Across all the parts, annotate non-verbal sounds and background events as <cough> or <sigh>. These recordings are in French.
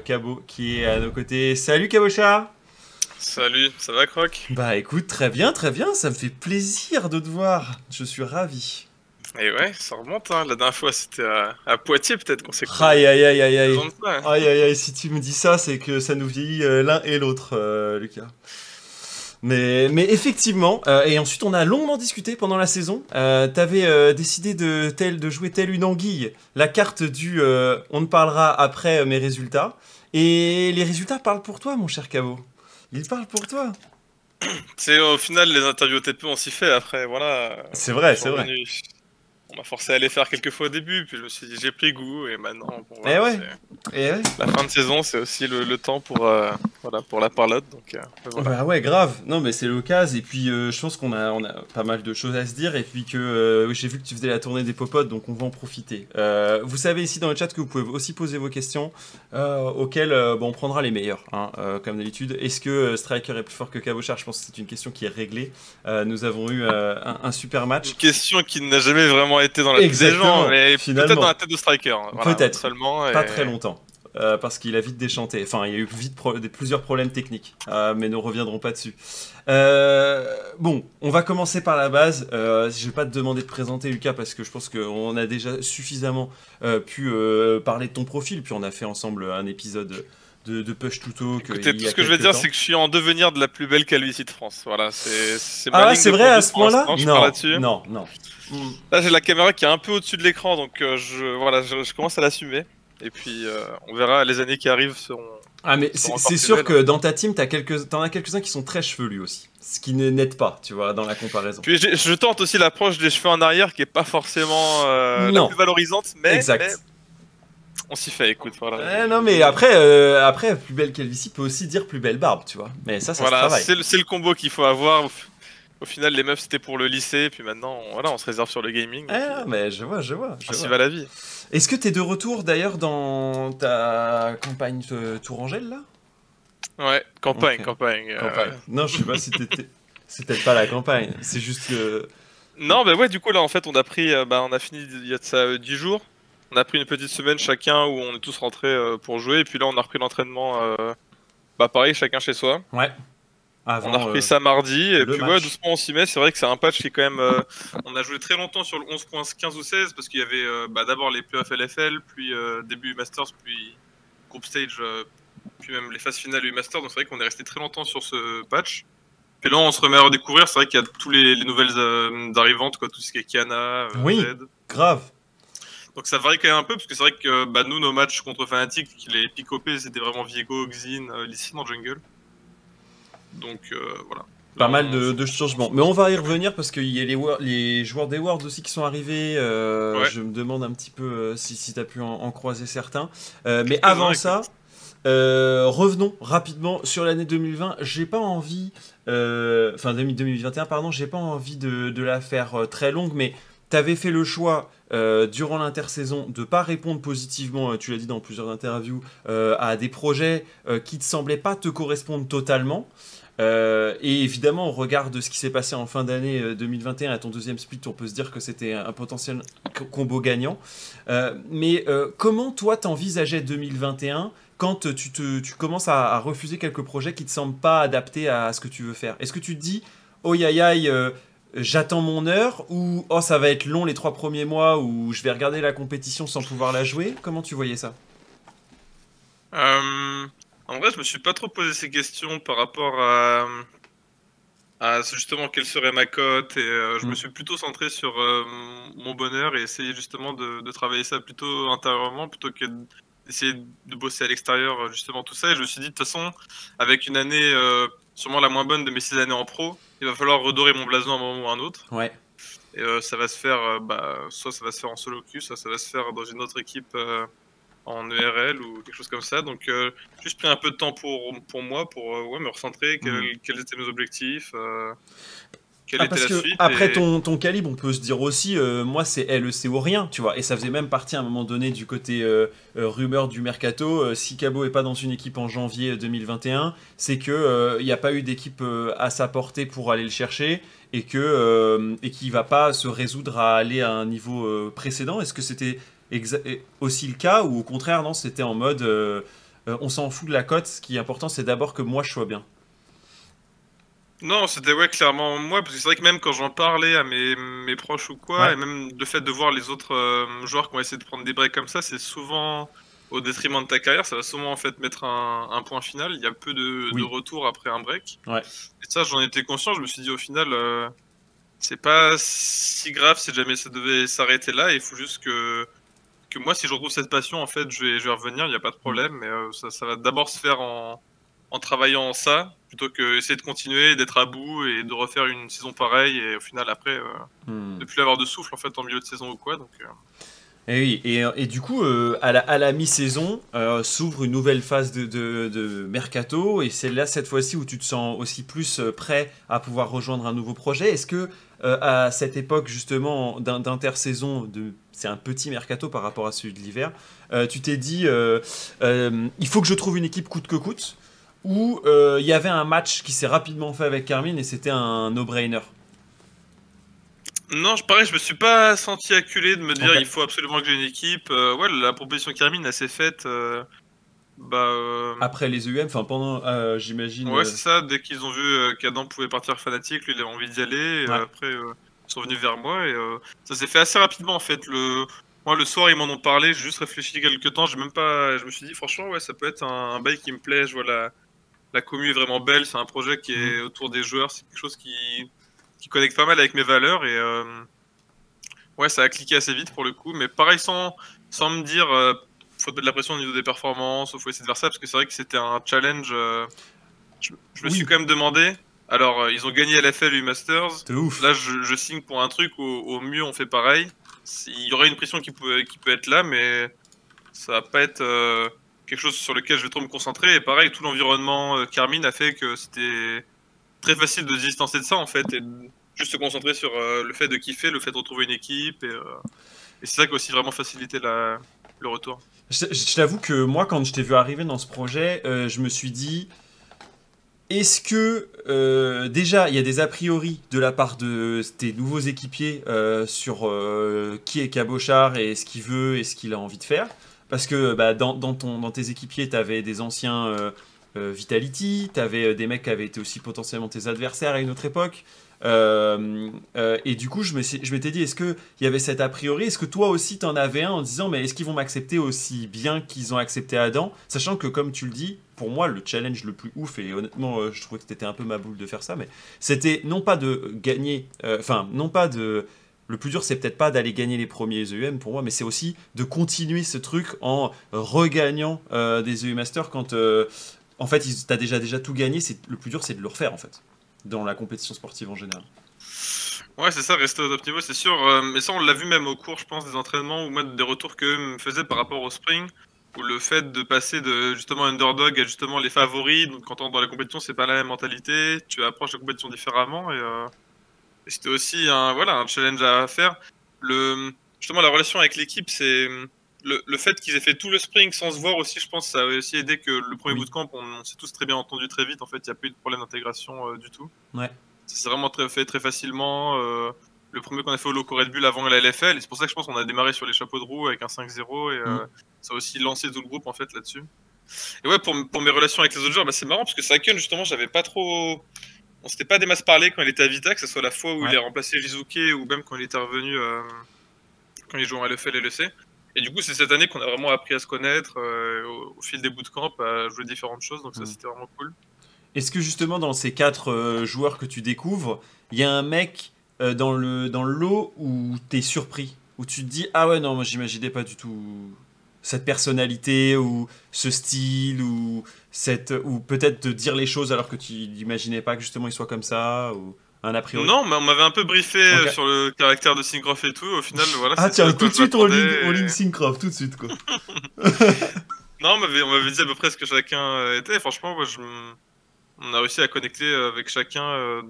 Cabo qui est à nos côtés. Salut Cabochard Salut, ça va Croc? Bah écoute, très bien, très bien, ça me fait plaisir de te voir. Je suis ravi. Et ouais, ça remonte, hein. la dernière fois c'était à, Poitiers peut-être qu'on s'est Aïe aïe aïe aïe aïe. Aïe aïe aïe, si tu me dis ça, c'est que ça nous vieillit euh, l'un et l'autre, euh, Lucas. Mais, mais effectivement, euh, et ensuite on a longuement discuté pendant la saison. Euh, T'avais euh, décidé de, tel, de jouer telle une anguille, la carte du on ne parlera après mes résultats. Et les résultats parlent pour toi, mon cher Cabo. Ils parlent pour toi. C'est au final les interviews TP on s'y fait après, voilà. C'est vrai, c'est vrai m'a forcé à les faire quelques fois au début, puis je me suis dit j'ai pris goût et maintenant. Bon, eh et, ouais. et ouais. La fin de saison, c'est aussi le, temps pour euh, voilà pour la parlotte, donc. Euh, bah ouais, grave. Non, mais c'est l'occasion. Et puis euh, je pense qu'on a on a pas mal de choses à se dire. Et puis que j'ai vu que tu faisais la tournée des popotes, donc on va en profiter. vous savez ici dans le chat que vous pouvez aussi poser vos questions, auxquelles bon, on prendra les meilleures, hein, comme d'habitude. Est-ce que Striker est plus fort que Cabochard Je pense que c'est une question qui est réglée. nous avons eu un, un super match. Une question qui n'a jamais vraiment été dans la tête des gens, mais peut-être dans la tête de Striker. Hein. peut-être. Seulement. Pas très longtemps. Euh, parce qu'il a vite déchanté. Enfin, il y a eu vite des, plusieurs problèmes techniques, euh, mais nous reviendrons pas dessus. Euh, bon, on va commencer par la base. je vais pas te demander de présenter Lucas parce que je pense qu'on a déjà suffisamment pu parler de ton profil, puis on a fait ensemble un épisode de, de Push to Talk. tout ce que je veux dire, c'est que je suis en devenir de la plus belle calvitie de France. Voilà, c'est. Ah, c'est vrai à ce point-là Non, non, non. Là, j'ai la caméra qui est un peu au-dessus de l'écran, donc euh, je, voilà, je, commence à l'assumer. Et puis, euh, on verra, les années qui arrivent seront. Ah, mais c'est sûr que dans ta team, t'as quelques, t'en as quelques-uns qui sont très chevelus aussi. Ce qui n'aide pas, tu vois, dans la comparaison. Puis je tente aussi l'approche des cheveux en arrière qui est pas forcément euh, la plus valorisante, mais. Exact. On s'y fait, écoute. Voilà. Eh, non, mais après, après, plus belle calvitie peut aussi dire plus belle barbe, tu vois. Mais ça, ça voilà, se travaille. C'est le, le, combo qu'il faut avoir. Au final, les meufs c'était pour le lycée, puis maintenant, voilà, on se réserve sur le gaming. Ah, mais je vois, je vois. Je vois. va la vie. Est-ce que t'es de retour d'ailleurs dans ta campagne Tourangelle là? Ouais, campagne, campagne. Euh, non, je sais pas si t'étais. <laughs> C'est peut-être pas la campagne, c'est juste que. Non, bah ouais, du coup, là, en fait, on a pris. Euh, bah, on a fini il y a de ça 10 jours. On a pris une petite semaine chacun où on est tous rentrés pour jouer, et puis là, on a repris l'entraînement. Bah, pareil, chacun chez soi. Ouais on a repris euh, ça mardi, et puis ouais, doucement on s'y met. C'est vrai que c'est un patch qui est quand même. Euh, on a joué très longtemps sur le 11.15 ou 16 parce qu'il y avait euh, bah, d'abord les playoffs LFL, puis début Masters, puis Group Stage, puis même les phases finales du Masters. Donc c'est vrai qu'on est resté très longtemps sur ce patch. Puis là on se remet à redécouvrir. C'est vrai qu'il y a tous les, nouvelles arrivantes, quoi, tout ce qui est Kiana, oui, grave. Donc ça varie quand même un peu, parce que c'est vrai que bah, nous, nos matchs contre Fnatic, les pick c'était vraiment Viego, Xin, Lissin en jungle. Donc euh, voilà. Pas mal de, changements. Mais on va y revenir parce qu'il y a les, les, joueurs des Worlds aussi qui sont arrivés. Euh, je me demande un petit peu euh, si, si tu as pu en, croiser certains. mais avant ça, revenons rapidement sur l'année 2020. J'ai pas envie, enfin 2021, pardon, j'ai pas envie de, de, la faire très longue, mais tu avais fait le choix durant l'intersaison de pas répondre positivement, tu l'as dit dans plusieurs interviews, à des projets qui te semblaient pas te correspondre totalement. Euh, et évidemment, au regard de ce qui s'est passé en fin d'année 2021 euh, à ton deuxième split, on peut se dire que c'était un potentiel combo gagnant. Euh, mais comment toi t'envisageais 2021 quand tu, te, tu commences à, refuser quelques projets qui te semblent pas adaptés à ce que tu veux faire? Est-ce que tu te dis, oh aïe, j'attends mon heure ou oh ça va être long les trois premiers mois ou je vais regarder la compétition sans pouvoir la jouer? Comment tu voyais ça? En vrai, je me suis pas trop posé ces questions par rapport à, à justement quelle serait ma cote et euh, je me mm. suis plutôt centré sur euh, mon bonheur et essayer justement de, travailler ça plutôt intérieurement plutôt que d'essayer de bosser à l'extérieur justement tout ça. Et je me suis dit de toute façon avec une année euh, sûrement la moins bonne de mes six années en pro il va falloir redorer mon blason à un moment ou à un autre ouais et ça va se faire bah, soit ça va se faire en solo queue soit ça va se faire dans une autre équipe en ERL ou quelque chose comme ça. Donc, euh, juste pris un peu de temps pour, pour moi, pour euh, ouais, me recentrer, mm. quels étaient mes objectifs. Euh, quelle ah, était la suite, après ton, ton, calibre, on peut se dire aussi, moi c'est LEC ou rien, tu vois. Et ça faisait même partie à un moment donné du côté rumeur du mercato. si Cabo est pas dans une équipe en janvier 2021, c'est que il n'y a pas eu d'équipe à sa portée pour aller le chercher et que et qu'il va pas se résoudre à aller à un niveau précédent. Est-ce que c'était aussi le cas ou au contraire non c'était en mode euh, on s'en fout de la cote, ce qui est important, c'est d'abord que moi je sois bien. Non, c'était ouais, clairement moi, parce que c'est vrai que même quand j'en parlais à mes, mes proches ou quoi, et même le fait de voir les autres euh, joueurs qui ont essayé de prendre des breaks comme ça, c'est souvent au détriment de ta carrière, ça va souvent en fait mettre un, point final. Il y a peu de, de retour après un break. Ouais. Et ça, j'en étais conscient. Je me suis dit au final, euh, c'est pas si grave si jamais ça devait s'arrêter là. Il faut juste que, que moi, si je retrouve cette passion, en fait, je vais, je vais revenir. Il n'y a pas de problème. Mais euh, ça, ça va d'abord se faire en, en travaillant ça plutôt que essayer de continuer, d'être à bout et de refaire une saison pareille et au final après euh, hmm. de plus avoir de souffle en fait en milieu de saison ou quoi. Donc, euh. Et oui, et, et, du coup, euh, à la, à la mi-saison, s'ouvre une nouvelle phase de, de, mercato, et c'est là cette fois-ci où tu te sens aussi plus prêt à pouvoir rejoindre un nouveau projet. Est-ce que à cette époque justement d'intersaison, c'est un petit mercato par rapport à celui de l'hiver, tu t'es dit, il faut que je trouve une équipe coûte que coûte où euh, il y avait un match qui s'est rapidement fait avec Carmine et c'était un no-brainer non, pareil, je me suis pas senti acculé de me dire il faut absolument que j'ai une équipe. Euh, ouais, la proposition Carmine, elle s'est faite. Euh, bah, Après les EUM, enfin pendant, j'imagine. Ouais, c'est ça. Dès qu'ils ont vu qu'Adam pouvait partir fanatique, lui, il avait envie d'y aller. Et après, ils sont venus vers moi et ça s'est fait assez rapidement en fait. Le, moi, le soir, ils m'en ont parlé. J'ai juste réfléchi quelques temps. J'ai même pas. Je me suis dit, franchement, ouais, ça peut être un, un bail qui me plaît. Je vois la, la commune est vraiment belle. C'est un projet qui est mhm. autour des joueurs. C'est quelque chose qui, qui connecte pas mal avec mes valeurs. Et euh, ouais, ça a cliqué assez vite pour le coup. Mais pareil, sans, sans me dire, euh, faut de la pression au niveau des performances, faut essayer de faire ça. Parce que c'est vrai que c'était un challenge. Euh, je, me suis quand même demandé. Alors, ils ont gagné LFL U Masters. Ouf. Là, je, signe pour un truc. Au, au mieux, on fait pareil. Il y aurait une pression qui peut, qui peut être là, mais ça va pas être quelque chose sur lequel je vais trop me concentrer. Et pareil, tout l'environnement euh, Carmine a fait que c'était très facile de se distancer de ça en fait et juste se concentrer sur euh, le fait de kiffer, le fait de retrouver une équipe. Et, euh, c'est ça qui a aussi vraiment facilité le retour. Je, t'avoue que moi, quand je t'ai vu arriver dans ce projet, je me suis dit. Est-ce que déjà il y a des a priori de la part de tes nouveaux équipiers sur qui est Cabochard et ce qu'il veut et ce qu'il a envie de faire? Parce que bah, dans, tes équipiers, tu avais des anciens euh, euh, Vitality, tu avais euh, des mecs qui avaient été aussi potentiellement tes adversaires à une autre époque. et du coup, je m'étais dit, est-ce qu'il y avait cet a priori? Est-ce que toi aussi, tu en avais un en disant, mais est-ce qu'ils vont m'accepter aussi bien qu'ils ont accepté Adam? Sachant que, comme tu le dis, pour moi, le challenge le plus ouf, et honnêtement, je trouvais que c'était un peu ma boule de faire ça, mais c'était non pas de gagner, enfin, non pas de le plus dur, c'est peut-être pas d'aller gagner les premiers EUM pour moi, mais c'est aussi de continuer ce truc en regagnant euh, des EU Masters quand euh, en fait tu as déjà, déjà tout gagné. Le plus dur, c'est de le refaire en fait, dans la compétition sportive en général. Ouais, c'est ça, rester au top niveau, c'est sûr. Euh, mais ça, on l'a vu même au cours, je pense, des entraînements ou même des retours qu'eux me faisaient par rapport au spring, où le fait de passer de justement underdog à justement les favoris, donc quand on dans la compétition, c'est pas la même mentalité, tu approches la compétition différemment et c'était aussi un, voilà, un challenge à faire. Le, justement, la relation avec l'équipe, c'est le, le, fait qu'ils aient fait tout le spring sans se voir aussi, je pense, ça a aussi aidé que le premier bootcamp, on, on s'est tous très bien entendu très vite. En fait, il n'y a pas eu de problème d'intégration euh, du tout. Ouais. Ça s'est vraiment très, fait très facilement. Euh, le premier qu'on a fait au Loco Red Bull avant la LFL, et c'est pour ça que je pense qu'on a démarré sur les chapeaux de roue avec un 5-0, et euh, mm. ça a aussi lancé tout le groupe en fait là-dessus. Et ouais, pour, pour, mes relations avec les autres joueurs, bah, c'est marrant parce que Saken, justement, j'avais pas trop on s'était pas des masses parlé quand il était à Vita, que ce soit la fois où il a remplacé Jizuke ou même quand il était revenu euh, quand il jouait en LFL et LEC. Et du coup, c'est cette année qu'on a vraiment appris à se connaître euh, au, fil des bootcamps, à jouer différentes choses, donc ça mm. c'était vraiment cool. Est-ce que justement dans ces quatre euh, joueurs que tu découvres, il y a un mec dans, le, dans le lot où tu es surpris? Où tu te dis, ah ouais, non, moi j'imaginais pas du tout cette personnalité ou ce style ou cette ou peut-être de dire les choses alors que tu n'imaginais pas que justement il soit comme ça ou un a priori Non, mais on m'avait un peu briefé euh, sur le caractère de Syncroft et tout. Au final, voilà. Ah tiens, tout de suite on ligne, Syncroft, tout de suite quoi. <laughs> non, on m'avait dit à peu près ce que chacun euh, était. franchement, moi, je... on a réussi à connecter euh, avec chacun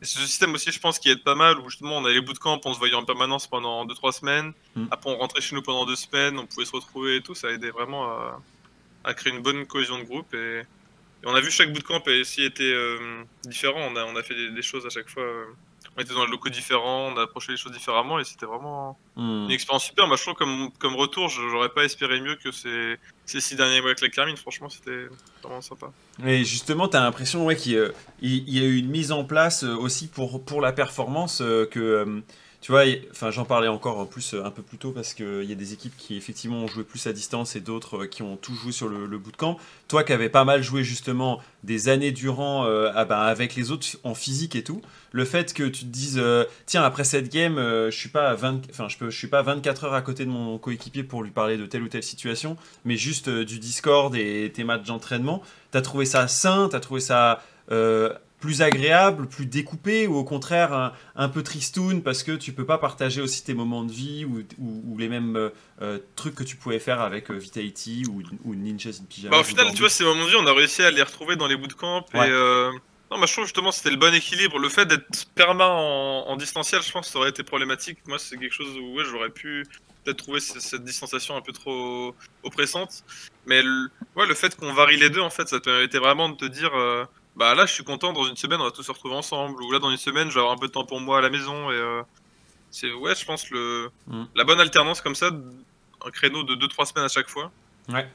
c'est ce système aussi, je pense, qui aide pas mal, où justement on a les bootcamps, on se voyait en permanence pendant 2-3 semaines. Mm. Après, on rentrait chez nous pendant 2 semaines, on pouvait se retrouver et tout. Ça a aidé vraiment à, créer une bonne cohésion de groupe. Et, on a vu chaque bootcamp a aussi été euh, différent. On a, on a fait des, choses à chaque fois. Euh, on était dans des locaux différents, on a approché les choses différemment et c'était vraiment hmm. une expérience super. Moi, je trouve comme, comme retour, j'aurais pas espéré mieux que ces, ces six derniers mois avec la Carmine. Franchement, c'était vraiment sympa. Et justement, tu as l'impression ouais, qu'il y a eu une mise en place euh, aussi pour, pour la performance euh, que. Euh, tu vois, enfin, j'en parlais encore en plus un peu plus tôt parce qu'il y a des équipes qui effectivement ont joué plus à distance et d'autres qui ont tout joué sur le, le bootcamp. Toi qui avais pas mal joué justement des années durant ah ben, avec les autres en physique et tout, le fait que tu te dises euh, tiens après cette game euh, je suis pas je peux je suis pas 24 heures à côté de mon coéquipier pour lui parler de telle ou telle situation mais juste euh, du Discord et tes matchs d'entraînement t'as trouvé ça sain t'as trouvé ça plus agréable, plus découpé ou au contraire un, peu tristoun parce que tu peux pas partager aussi tes moments de vie ou, les mêmes trucs que tu pouvais faire avec Vitality ou, ou Ninjas in Pyjama. Bah, au final, tu vois, ces moments de vie, on a réussi à les retrouver dans les bootcamps et non, moi je trouve justement c'était le bon équilibre. Le fait d'être perma en, distanciel, je pense que ça aurait été problématique. Moi, c'est quelque chose où ouais, j'aurais pu peut-être trouver cette distanciation un peu trop oppressante. Mais le, ouais, le fait qu'on varie les deux, en fait, ça permettait vraiment de te dire euh, bah là, je suis content, dans une semaine, on va tous se retrouver ensemble. Ou là, dans une semaine, je vais avoir un peu de temps pour moi à la maison. Et euh, c'est, ouais, je pense, le, mm. la bonne alternance comme ça, un créneau de 2-3 semaines à chaque fois. Ouais.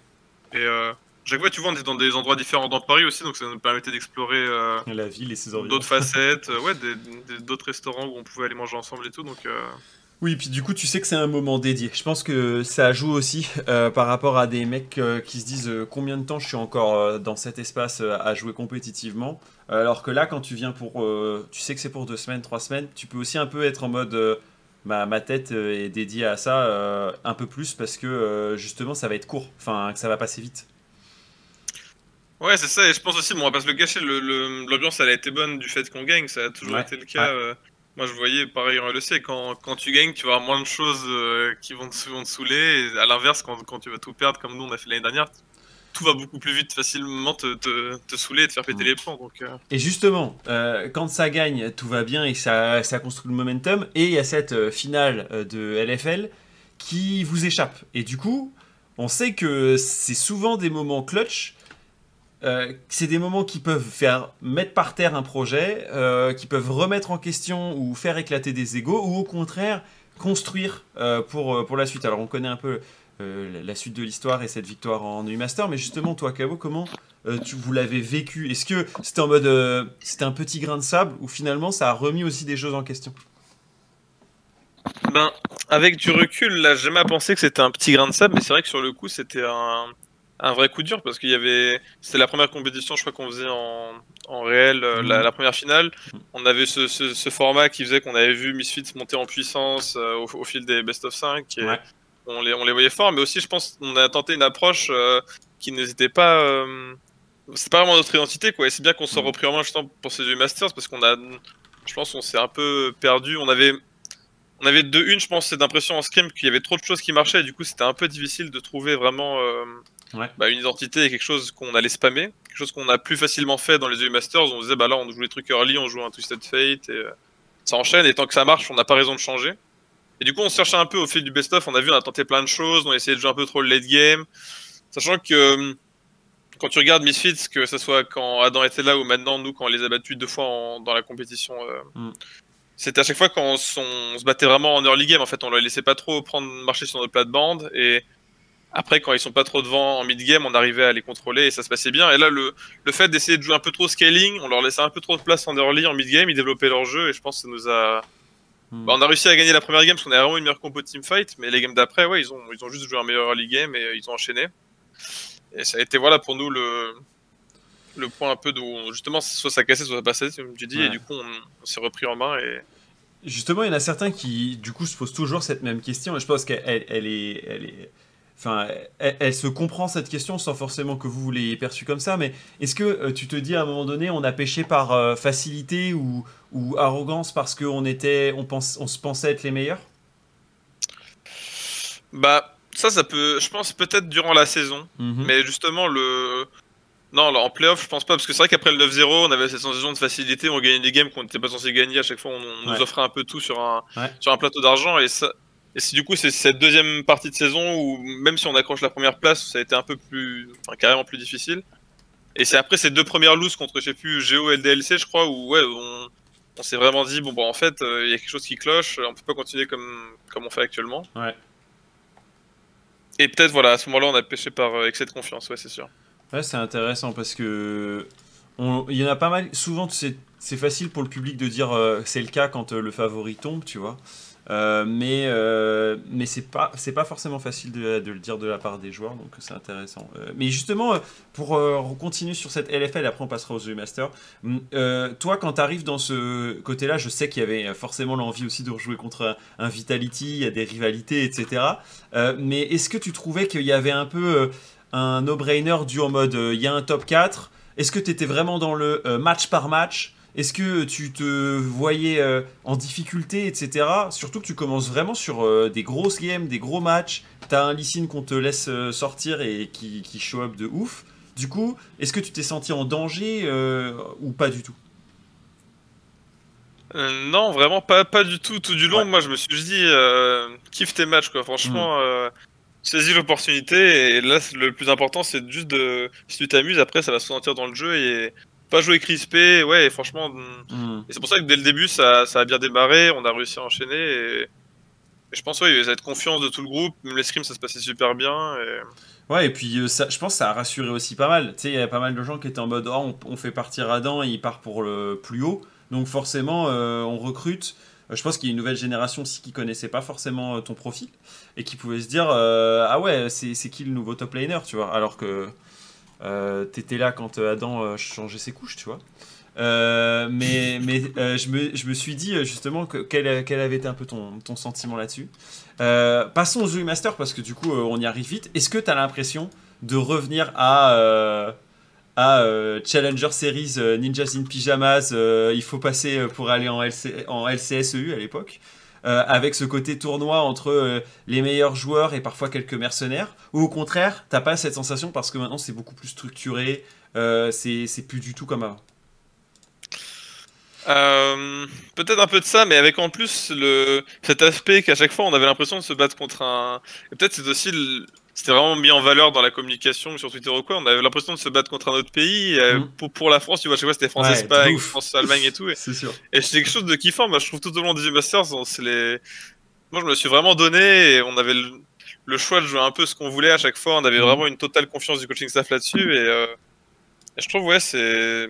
Et. Euh, chaque fois, tu vois, on est dans des endroits différents dans Paris aussi, donc ça nous permettait d'explorer euh, la ville et ses D'autres facettes, euh, ouais, d'autres restaurants où on pouvait aller manger ensemble et tout. Donc. Oui, puis du coup, tu sais que c'est un moment dédié. Je pense que ça joue aussi par rapport à des mecs qui se disent combien de temps je suis encore dans cet espace à jouer compétitivement. Alors que là, quand tu viens pour. tu sais que c'est pour deux semaines, trois semaines, tu peux aussi un peu être en mode. Ma, ma, tête est dédiée à ça un peu plus parce que justement ça va être court, enfin que ça va passer vite. Ouais, c'est ça, et je pense aussi, bon, on va pas se le cacher, l'ambiance elle a été bonne du fait qu'on gagne, ça a toujours été le cas. Euh, moi je voyais, pareil on le sait, quand, quand tu gagnes, tu vas avoir moins de choses euh, qui vont te, saouler, et à l'inverse, quand, quand, tu vas tout perdre, comme nous on a fait l'année dernière, tout va beaucoup plus vite, facilement te, te, te saouler et te faire péter mm. les plombs. Donc, euh. Et justement, quand ça gagne, tout va bien et ça, ça construit le momentum, et il y a cette finale de LFL qui vous échappe. Et du coup, on sait que c'est souvent des moments clutch euh, c'est des moments qui peuvent faire mettre par terre un projet, euh, qui peuvent remettre en question ou faire éclater des égaux, ou au contraire construire euh, pour, pour la suite. Alors on connaît un peu la suite de l'histoire et cette victoire en U-Master, mais justement toi Cabo, comment tu, vous l'avez vécu? Est-ce que c'était en mode c'était un petit grain de sable ou finalement ça a remis aussi des choses en question? Ben, avec du recul, là, j'ai jamais pensé que c'était un petit grain de sable, mais c'est vrai que sur le coup, c'était un, un vrai coup dur parce qu'il y avait c'était la première compétition je crois qu'on faisait en, en réel euh, la, première finale. On avait ce, ce, format qui faisait qu'on avait vu Misfits monter en puissance euh, au, fil des best of 5 et on, les, on les voyait forts. Mais aussi je pense qu'on a tenté une approche euh, qui n'hésitait pas c'est pas vraiment notre identité quoi. Et c'est bien qu'on soit repris en main justement pour ces deux masters parce qu'on a je pense qu'on s'est un peu perdu. On avait on avait de une je pense cette impression en scrim qu'il y avait trop de choses qui marchaient. Et du coup c'était un peu difficile de trouver vraiment bah, une identité et quelque chose qu'on allait spammer, quelque chose qu'on a plus facilement fait dans les EU Masters. On disait, bah là, on joue les trucs early, on joue un Twisted Fate, et euh, ça enchaîne, et tant que ça marche, on n'a pas raison de changer. Et du coup, on se cherchait un peu au fil du best-of, on a vu, on a tenté plein de choses, on a essayé de jouer un peu trop le late game, sachant que euh, quand tu regardes Misfits, que ce soit quand Adam était là ou maintenant, nous, quand on les a battus deux fois dans la compétition, euh, mm. c'était à chaque fois quand on, se battait vraiment en early game, en fait, on ne laissait pas trop prendre marcher sur notre plate-bande, et après, quand ils sont pas trop devant en mid-game, on arrivait à les contrôler et ça se passait bien. Et là, le, le fait d'essayer de jouer un peu trop scaling, on leur laissait un peu trop de place en early, en mid-game, ils développaient leur jeu et je pense que ça nous a. Hmm. Bah, on a réussi à gagner la première game parce qu'on a vraiment une meilleure compo teamfight, mais les games d'après, ouais, ils ont, ils ont juste joué un meilleur early game et ils ont enchaîné. Et ça a été, voilà, pour nous, le, le point un peu d'où, justement, soit ça cassait, soit ça passait, comme tu dis, et du coup, on, s'est repris en main et. Justement, il y en a certains qui, du coup, se posent toujours cette même question et je pense qu'elle elle est. Elle est Enfin, elle, se comprend cette question sans forcément que vous, l'ayez perçue comme ça, mais est-ce que euh, tu te dis à un moment donné, on a pêché par euh, facilité ou, ou, arrogance parce qu'on était, on, pense, on se pensait être les meilleurs? Bah, ça, ça peut, je pense peut-être durant la saison, mhm. mais justement le, non, en playoff, je pense pas, parce que c'est vrai qu'après le 9-0, on avait cette sensation de facilité, on gagnait des games qu'on n'était pas censé gagner. À chaque fois, on, nous offrait un peu tout sur un, sur un plateau d'argent, et ça, et c'est du coup c'est cette deuxième partie de saison où même si on accroche la première place, ça a été un peu plus, enfin, carrément plus difficile. Et c'est après ces deux premières looses contre, je sais plus, Géo et LDLC, je crois, où ouais, on, on s'est vraiment dit bon, bon, en fait, il y a quelque chose qui cloche, on peut pas continuer comme, comme on fait actuellement. Ouais. Et peut-être, voilà, à ce moment-là, on a pêché par excès de confiance, ouais, c'est sûr. Ouais, c'est intéressant parce que il y en a pas mal. Souvent, c'est facile pour le public de dire c'est le cas quand le favori tombe, tu vois. Euh, mais euh, mais c'est pas c'est pas forcément facile de, le dire de la part des joueurs donc c'est intéressant. Euh, mais justement pour continuer sur cette LFL après on passera aux The Master toi quand tu arrives dans ce côté là je sais qu'il y avait forcément l'envie aussi de rejouer contre un, Vitality il y a des rivalités etc mais est-ce que tu trouvais qu'il y avait un peu un no-brainer du en mode il y a un top 4 est-ce que tu étais vraiment dans le match par match? Est-ce que tu te voyais euh, en difficulté, etc. Surtout que tu commences vraiment sur euh, des grosses games, des gros matchs. T'as un Lysine qu'on te laisse euh, sortir et qui, qui, show up de ouf. Du coup, est-ce que tu t'es senti en danger ou pas du tout? Non, vraiment pas, pas du tout. Tout du long, moi je me suis dit, kiffe tes matchs, quoi. Franchement. Mm. Saisis l'opportunité et là le plus important c'est juste de si tu t'amuses après ça va se sentir dans le jeu et pas joué crispé, ouais, franchement. Mm. Et c'est pour ça que dès le début, ça, ça, a bien démarré, on a réussi à enchaîner. Et, je pense, ouais, il y avait cette confiance de tout le groupe. Même les scrims, ça se passait super bien. Et... Ouais, et puis euh, ça, je pense que ça a rassuré aussi pas mal. Tu sais, il y a pas mal de gens qui étaient en mode oh, on, fait partir Adam et il part pour le plus haut. Donc forcément, euh, on recrute. Euh, je pense qu'il y a une nouvelle génération aussi qui connaissait pas forcément ton profil et qui pouvait se dire ah ouais, c'est qui le nouveau top laner, tu vois? Alors que t'étais là quand euh, Adam euh, changeait ses couches, tu vois. mais mais je, me, je, me, suis dit justement que, quel, avait été un peu ton, ton sentiment là-dessus. passons aux Master parce que du coup on y arrive vite. Est-ce que tu as l'impression de revenir à, à Challenger Series Ninjas in Pyjamas Il faut passer pour aller en, LC, en LCSEU à l'époque? Euh, avec ce côté tournoi entre euh, les meilleurs joueurs et parfois quelques mercenaires Ou au contraire, t'as pas cette sensation parce que maintenant c'est beaucoup plus structuré, euh, c'est plus du tout comme avant peut-être un peu de ça, mais avec en plus le, cet aspect qu'à chaque fois on avait l'impression de se battre contre un. Peut-être c'est aussi le, c'était vraiment mis en valeur dans la communication sur Twitter ou quoi. On avait l'impression de se battre contre un autre pays. Euh, mm. pour, pour, la France, tu vois, je sais pas, c'était France-Espagne, France-Allemagne et tout. Et, <laughs> c'est sûr. Et c'est quelque chose de kiffant. Moi, je trouve tout au long des Masters, c'est les. Moi, je me suis vraiment donné et on avait le, choix de jouer un peu ce qu'on voulait à chaque fois. On avait mm. vraiment une totale confiance du coaching staff là-dessus. Et, euh, et, je trouve, ouais, c'est.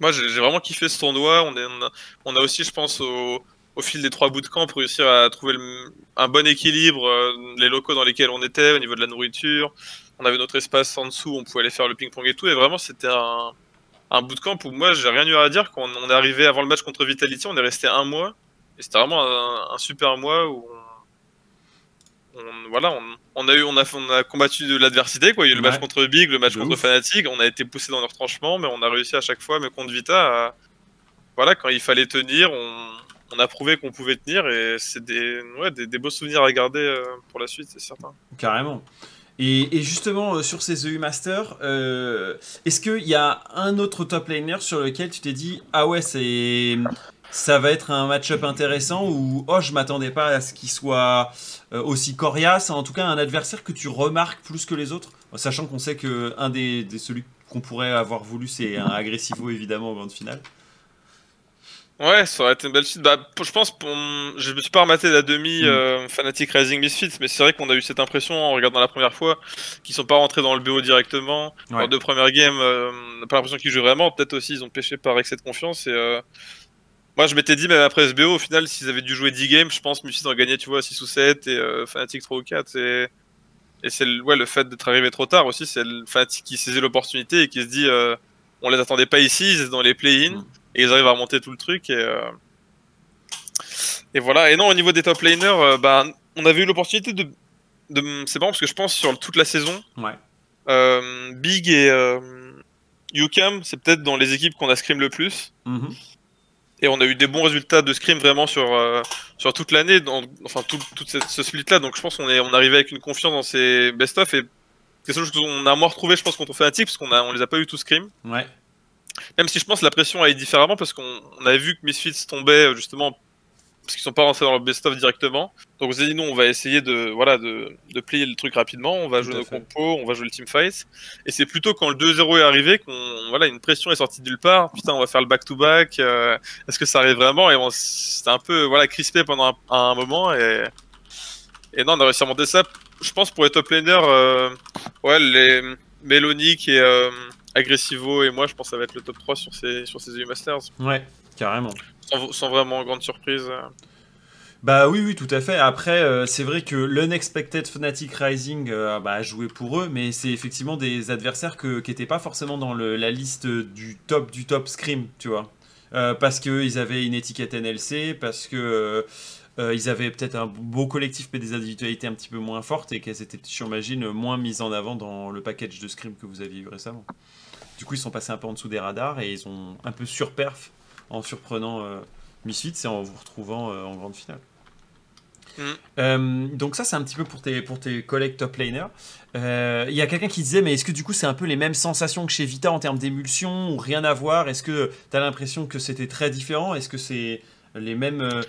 Moi, j'ai vraiment kiffé ce tournoi. On, est, on, a, on a aussi, je pense, au au fil des trois bouts de camp, réussir à trouver un bon équilibre, euh, les locaux dans lesquels on était, au niveau de la nourriture. On avait notre espace en dessous, on pouvait aller faire le ping-pong et tout. Et vraiment, c'était un, un bout de camp où moi, j'ai rien eu à dire. Quand on est arrivé avant le match contre Vitality, on est resté un mois. Et c'était vraiment un, super mois où on, voilà, on, a eu, on a, on a combattu de l'adversité. Quoi. Il y a eu le match contre Big, le match contre Fnatic. On a été poussé dans leur tranchement, mais on a réussi à chaque fois, mais contre Vita, voilà, quand il fallait tenir, on, on a prouvé qu'on pouvait tenir et c'est des, ouais, des, beaux souvenirs à garder euh, pour la suite, c'est certain. Carrément. Et, justement, euh, sur ces EU Masters, euh, est-ce qu'il y a un autre top laner sur lequel tu t'es dit Ah ouais, c'est. Ça va être un match-up intéressant ou oh je m'attendais pas à ce qu'il soit aussi coriace, en tout cas un adversaire que tu remarques plus que les autres, sachant qu'on sait que un des, des celui qu'on pourrait avoir voulu c'est un agressivo évidemment au grande finale? Ouais, ça aurait été une belle suite. Bah, je pense, je me suis pas rematé la demi mm. euh, Fanatic Rising Misfits, mais c'est vrai qu'on a eu cette impression en regardant la première fois qu'ils sont pas rentrés dans le BO directement. Ouais. Lors de première game, euh, on n'a pas l'impression qu'ils jouent vraiment. Peut-être aussi ils ont pêché par excès de confiance. Et euh, moi, je m'étais dit, même après ce BO, au final, s'ils avaient dû jouer 10 games, je pense Misfits aurait gagné, tu vois, 6 ou 7 et Fnatic 3 ou 4. Et, et c'est le, ouais, le fait d'être arrivé trop tard aussi, c'est le Fnatic qui saisit l'opportunité et qui se dit, on les attendait pas ici, ils étaient dans les play-in. Et ils arrivent à remonter tout le truc et euh, et voilà. Et non au niveau des top laners euh, bah, on avait eu l'opportunité de, de... c'est bon parce que je pense sur toute la saison ouais. Euh, Big et UCAM c'est peut-être dans les équipes qu'on a scrim le plus. Mm-hmm. et on a eu des bons résultats de scrim vraiment sur sur toute l'année enfin tout, cette, ce split là donc je pense qu'on est on arrivait avec une confiance dans ces best of et c'est quelque chose qu'on a moins retrouvé je pense quand on fait un type parce qu'on on les a pas eu tous scrim. Ouais même si je pense que la pression allait différemment parce qu'on avait vu que Misfits tombait euh, justement parce qu'ils sont pas rentrés dans le best-of directement. Donc on s'est dit non, on va essayer de voilà de, de plier le truc rapidement, on va jouer nos compos, on va jouer le team fight. Et c'est plutôt quand le 2-0 est arrivé qu'on voilà une pression est sortie de nulle part. Putain, on va faire le back-to-back. Euh, est-ce que ça arrive vraiment? Et c'était un peu voilà crispé pendant un, moment et et non, on a réussi à monter ça. Je pense pour les top laners, euh, ouais les Mélonique et euh, Aggressivo et moi, je pense que ça va être le top 3 sur ces sur ces EU Masters. Ouais, carrément sans, vraiment grande surprise. Bah oui, oui, tout à fait. Après, euh, c'est vrai que l'Unexpected Fnatic Rising euh, bah, a joué pour eux, mais c'est effectivement des adversaires que, qui n'étaient pas forcément dans la liste du top du top Scrim, tu vois. Euh, parce qu'ils avaient une étiquette NLC, parce que ils avaient peut-être un beau collectif, mais des individualités un petit peu moins fortes et qu'elles étaient, j'imagine, moins mises en avant dans le package de Scrim que vous aviez eu récemment. Du coup, ils sont passés un peu en dessous des radars et ils ont un peu surperf en surprenant euh, Misfits et en vous retrouvant euh, en grande finale. Mm. Euh, donc ça c'est un petit peu pour tes, pour tes collègues top laners. Il y a quelqu'un qui disait mais est-ce que du coup c'est un peu les mêmes sensations que chez Vita en termes d'émulsion ou rien à voir? Est-ce que tu as l'impression que c'était très différent? Est-ce que c'est les mêmes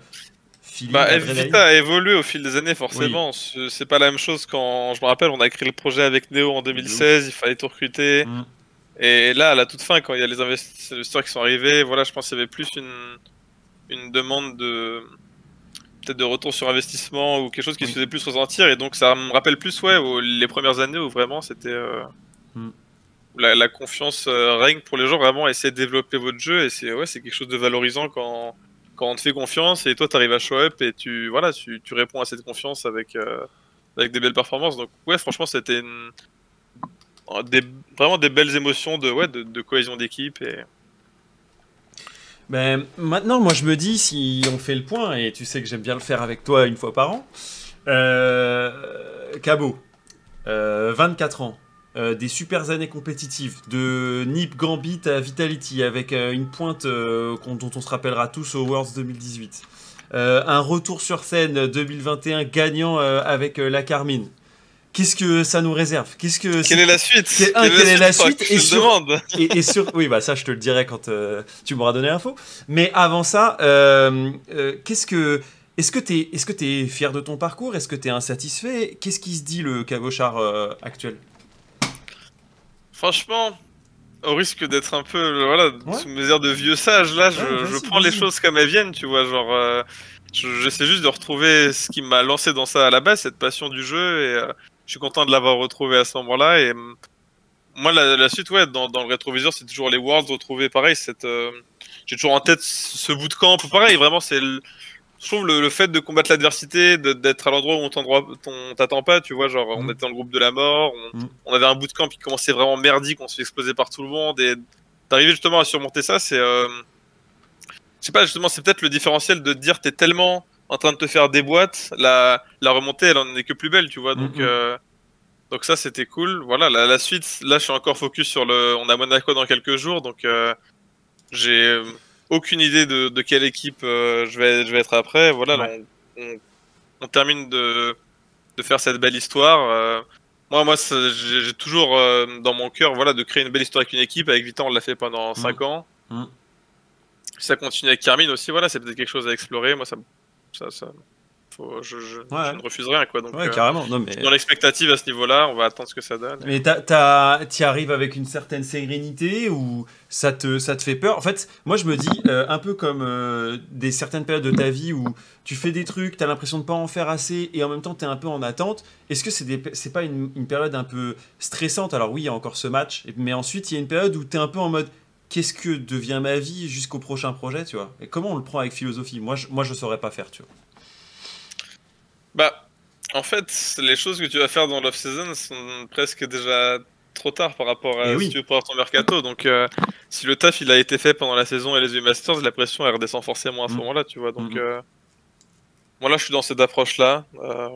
feelings bah, Vita a évolué au fil des années forcément. C'est pas la même chose quand je me rappelle on a créé le projet avec Neo en 2016, il fallait tout recruter. Mm. Et là, à la toute fin, quand il y a les investisseurs qui sont arrivés, voilà, je pense qu'il y avait plus une, une demande de peut-être de retour sur investissement ou quelque chose qui se faisait plus ressentir. Et donc, ça me rappelle plus, ouais, les premières années où vraiment c'était euh, hmm. la, confiance euh, règne pour les gens, vraiment essayer de développer votre jeu. Et c'est ouais, c'est quelque chose de valorisant quand, quand on te fait confiance et toi, tu arrives à show up et tu, voilà, tu, tu réponds à cette confiance avec, euh, avec des belles performances. Donc, ouais, franchement, c'était une des, vraiment des belles émotions de, ouais, de, cohésion d'équipe. Ben, maintenant, moi je me dis, si on fait le point, et tu sais que j'aime bien le faire avec toi une fois par an, euh, Cabo, 24 euh, ans, euh, des super années compétitives, de Nip Gambit à Vitality, avec euh, une pointe dont on se rappellera tous au Worlds 2018. un retour sur scène 2021 gagnant avec la Carmine qu'est-ce que ça nous réserve Qu'est-ce que quelle est la suite Quelle, est la suite, et, sur, et, <laughs> sur, oui bah ça je te le dirai quand euh, tu m'auras donné l'info. Mais avant ça, euh, euh, qu'est-ce que est-ce que tu es est-ce que es fier de ton parcours? Est-ce que tu es insatisfait? Qu'est-ce qui se dit le cabochard actuel? Franchement, au risque d'être un peu voilà sous mes airs de vieux sage là, je, je prends les choses comme elles viennent, tu vois, genre. J'essaie juste de retrouver ce qui m'a lancé dans ça à la base, cette passion du jeu, et je suis content de l'avoir retrouvé à ce moment-là. Et mm, moi, la, suite, ouais, dans, le rétroviseur, c'est toujours les Worlds retrouvés. Pareil, cette, euh, j'ai toujours en tête ce bout de camp. Pareil, vraiment, c'est je trouve le, fait de combattre l'adversité, d'être à l'endroit où on t'attend pas, tu vois, genre on mm. était dans le groupe de la mort, mm. on, avait un bout de camp qui commençait vraiment merdique, on se fait exploser par tout le monde, et d'arriver justement à surmonter ça, c'est, euh, je sais pas, justement, c'est peut-être le différentiel de dire t'es tellement en train de te faire des boîtes, la, la remontée, elle en est que plus belle, tu vois. Donc, mm-hmm. euh, donc ça, c'était cool. Voilà, la, la, suite, là, je suis encore focus sur le. On a Monaco dans quelques jours, donc euh, j'ai aucune idée de, de quelle équipe euh, je, vais, je vais être après. Voilà, on, on, termine de, de faire cette belle histoire. moi, moi, j'ai toujours dans mon cœur, voilà, de créer une belle histoire avec une équipe. Avec Vita, on l'a fait pendant 5 mm. ans. Mm. Ça continue avec Carmine aussi. Voilà, c'est peut-être quelque chose à explorer. Moi, ça ça, ça je, ne refuse rien quoi. Donc, ouais, euh, carrément. Non, mais... Dans l'expectative à ce niveau-là, on va attendre ce que ça donne. Mais tu arrives avec une certaine sérénité ou ça te, ça te fait peur? En fait, moi je me dis, euh, un peu comme euh, des certaines périodes de ta vie où tu fais des trucs, tu as l'impression de pas en faire assez et en même temps tu es un peu en attente. Est-ce que c'est c'est pas une, une, période un peu stressante? Alors oui, il y a encore ce match, mais ensuite il y a une période où tu es un peu en mode qu'est-ce que devient ma vie jusqu'au prochain projet, tu vois? Et comment on le prend avec philosophie? Moi, je, moi, je saurais pas faire, tu vois. Bah, en fait, les choses que tu vas faire dans l'off-season sont presque déjà trop tard par rapport à eh si tu veux pouvoir ton mercato. Donc, euh, si le taf il a été fait pendant la saison et les U Masters, la pression elle redescend forcément à ce mm. moment-là, tu vois. Donc, mm-hmm. euh, moi là, je suis dans cette approche-là. Euh,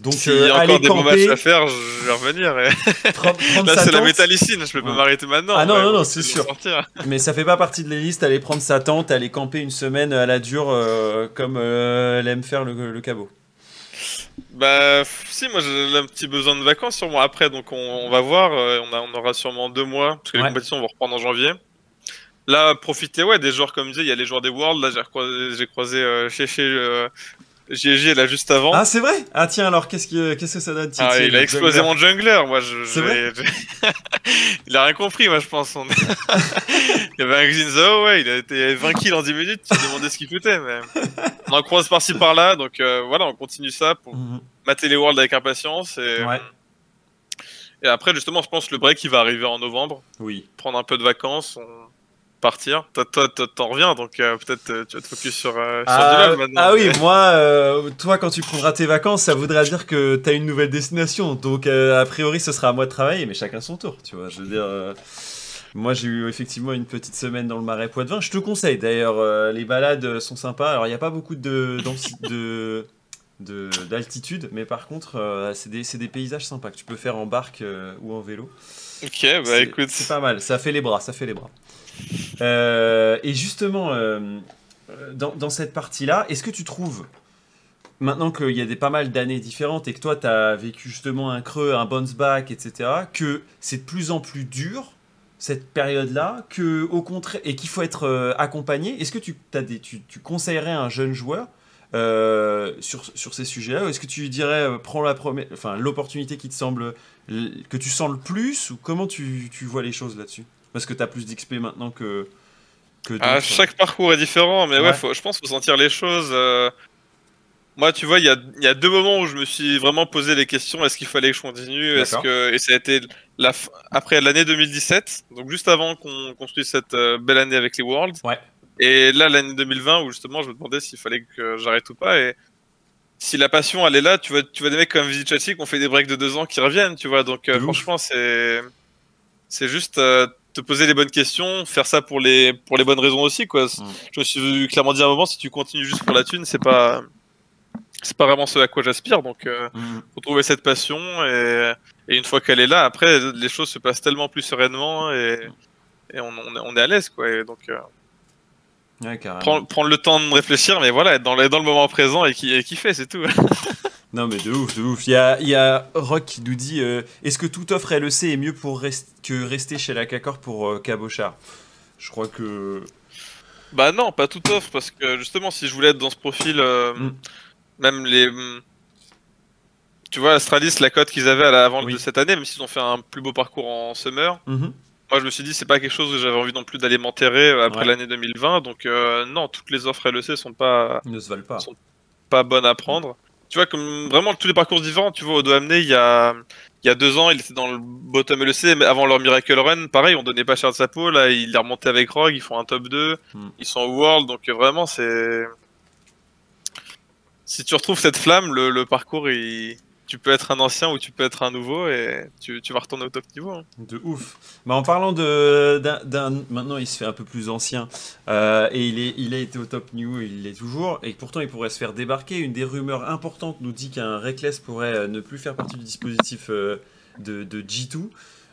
donc, S'il y a euh, encore des bons matchs à faire, je vais revenir. Et... <laughs> Là, c'est la métallicine, je peux pas m'arrêter maintenant. Ah non, non, non, c'est sûr. <laughs> Mais ça fait pas partie de la liste, aller prendre sa tente, aller camper une semaine à la dure, euh, comme euh, elle aime faire le, cabot. Bah, si, moi j'ai un petit besoin de vacances sur moi après, donc on, va voir. On, a, on, aura sûrement deux mois, parce que les compétitions vont reprendre en janvier. là, profiter ouais, des joueurs comme je disais, il y a les joueurs des Worlds. Là, j'ai croisé, croisé euh, chez, chez GG là juste avant. Ah, c'est vrai? Ah, tiens, alors qu'est-ce que, qu'est-ce que ça donne ah, Il a explosé mon jungler. Moi, je. C'est vrai? <laughs> Il a rien compris, moi, je pense. <laughs> il y avait un Xinzo, ouais, il a été 20 kills en 10 minutes. Tu te demandais ce qu'il foutait, mais. <laughs> On en croise par-ci par-là, donc euh, voilà, on continue ça pour mhm. mater les Worlds avec impatience. Et, ouais. et après, justement, je pense que le break il va arriver en novembre. Oui. Prendre un peu de vacances. On partir. Toi, toi, t'en reviens, donc euh, peut-être euh, tu vas te focus sur, euh, ah, du maintenant. Ah oui, moi, toi, quand tu prendras tes vacances, ça voudra dire que t'as une nouvelle destination. Donc, a priori, ce sera à moi de travailler, mais chacun son tour, tu vois. Je veux dire. Moi, j'ai eu effectivement une petite semaine dans le marais Poitevin. Je te conseille d'ailleurs, les balades sont sympas. Alors, il n'y a pas beaucoup de, de, d'altitude, mais par contre, c'est des, des, paysages sympas que tu peux faire en barque ou en vélo. Ok, bah écoute. C'est pas mal, ça fait les bras, ça fait les bras. Euh, et justement, euh, dans, cette partie-là, est-ce que tu trouves, maintenant qu'il y a des pas mal d'années différentes et que toi, tu as vécu justement un creux, un bounce back, etc., que c'est de plus en plus dur cette période-là, que au contraire, et qu'il faut être euh, accompagné. Est-ce que tu, as des, tu, conseillerais un jeune joueur sur, sur ces sujets-là, est-ce que tu dirais prends la première, enfin l'opportunité qui te semble que tu sens le plus, ou comment tu, tu vois les choses là-dessus? Parce que tu as plus d'XP maintenant que. que ah, chaque parcours est différent, mais ouais, je pense qu'il faut sentir les choses. Euh. Moi, tu vois, il y a, y a, deux moments où je me suis vraiment posé les questions est-ce qu'il fallait que je continue? Est-ce que... Et ça a été la après l'année 2017, donc juste avant qu'on construise cette euh, belle année avec les Worlds. Ouais. Et là, l'année 2020, où justement, je me demandais s'il fallait que j'arrête ou pas. Et si la passion, elle est là, tu vois, tu vois des mecs comme Visit Chelsea qui ont fait des breaks de deux ans qui reviennent, tu vois. Donc, euh, franchement, c'est. C'est juste te poser les bonnes questions, faire ça pour les, pour les bonnes raisons aussi. Quoi. Mm. Je me suis clairement dit à un moment, si tu continues juste pour la thune, c'est pas, c'est pas vraiment ce à quoi j'aspire. Donc, euh, mm. faut trouver cette passion et, et une fois qu'elle est là, après, les choses se passent tellement plus sereinement et, et on, on, est, à l'aise. Quoi. donc, euh, prendre, prendre, le temps de réfléchir, mais voilà, être dans le, dans le moment présent et qui, et fait, c'est tout. <laughs> Non, mais de ouf, de ouf. Il y a, il y a Rock qui nous dit euh, Est-ce que toute offre LEC est mieux pour que rester chez la CACOR pour euh, Cabochard Je crois que. Bah non, pas toute offre, parce que justement, si je voulais être dans ce profil, euh, mm. même les. Tu vois, Astralis, la cote qu'ils avaient à la avant de cette année, même s'ils ont fait un plus beau parcours en summer, mm-hmm. moi je me suis dit, c'est pas quelque chose que j'avais envie non plus d'aller m'enterrer après l'année 2020. Donc, non, toutes les offres LEC sont pas. Ne se valent pas. Sont pas bonnes à prendre tu vois, comme vraiment tous les parcours différents, tu vois, au amener il y a, il y a deux ans, il était dans le bottom LEC, mais avant leur Miracle Run, pareil, on donnait pas cher de sa peau, là, il est remonté avec Rogue, ils font un top 2, hmm. ils sont au World, donc vraiment, c'est. Si tu retrouves cette flamme, le, le parcours, il, tu peux être un ancien ou tu peux être un nouveau et tu, vas retourner au top niveau. Hein. De ouf. Mais en parlant de d'un maintenant il se fait un peu plus ancien euh, et il est il a été au top niveau, il l'est toujours et pourtant il pourrait se faire débarquer. Une des rumeurs importantes nous dit qu'un Reckless pourrait euh, ne plus faire partie du dispositif euh, de, de, G2.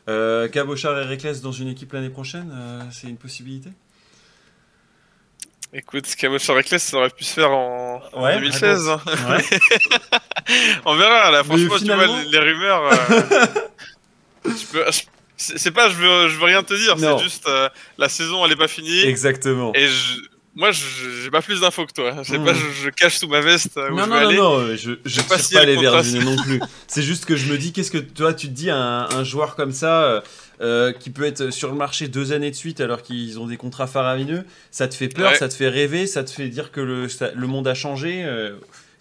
Euh, Cabochard et Reckless dans une équipe l'année prochaine, c'est une possibilité? Écoute, Cabochard Reckless, ça aurait pu se faire en, 2016. Hein. <laughs> On verra, là, franchement, tu vois, les, rumeurs. Euh, <laughs> c'est pas, je veux, je veux rien te dire, c'est juste, euh, la saison, elle est pas finie. Exactement. Et je, moi, j'ai pas plus d'infos que toi. Je pas, hmm. je, cache sous ma veste euh, où non, je non, non, Non, je, je pas, pas les verres non plus. C'est juste que je me dis, qu'est-ce que toi, tu te dis, un, un joueur comme ça, qui peut être sur le marché deux années de suite alors qu'ils ont des contrats faramineux, ça te fait peur, ça te fait rêver, ça te fait dire que le, le monde a changé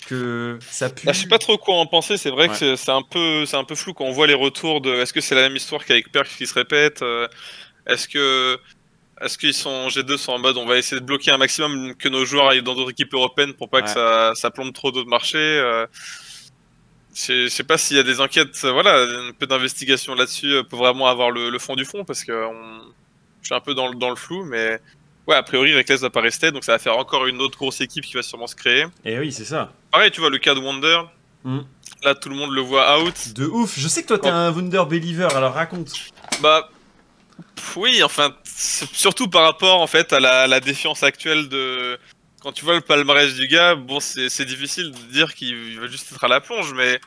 que ça pue. Bah, je sais pas trop quoi en penser. C'est vrai que c'est un peu, c'est un peu flou quand on voit les retours de. Est-ce que c'est la même histoire qu'avec Perk qui se répète euh, Est-ce que, est-ce qu'ils sont G2 sont en mode on va essayer de bloquer un maximum que nos joueurs aillent dans d'autres équipes européennes pour pas que ça, ça plombe trop d'autres marchés. Euh, je sais pas s'il y a des enquêtes, voilà, un peu d'investigation là-dessus euh, pour vraiment avoir le, fond du fond parce que je suis un peu dans le, dans le flou, mais Ouais, a priori, Reckless va pas rester, donc ça va faire encore une autre grosse équipe qui va sûrement se créer. Et eh oui, c'est ça. Pareil, tu vois, le cas de Wonder. Hmm. Là, tout le monde le voit out. De ouf. Je sais que toi, t'es un Wonder Believer, alors raconte. Bah. Oui, enfin, surtout par rapport en fait à la, défiance actuelle de. Quand tu vois le palmarès du gars, bon, c'est difficile de dire qu'il va juste être à la plonge, mais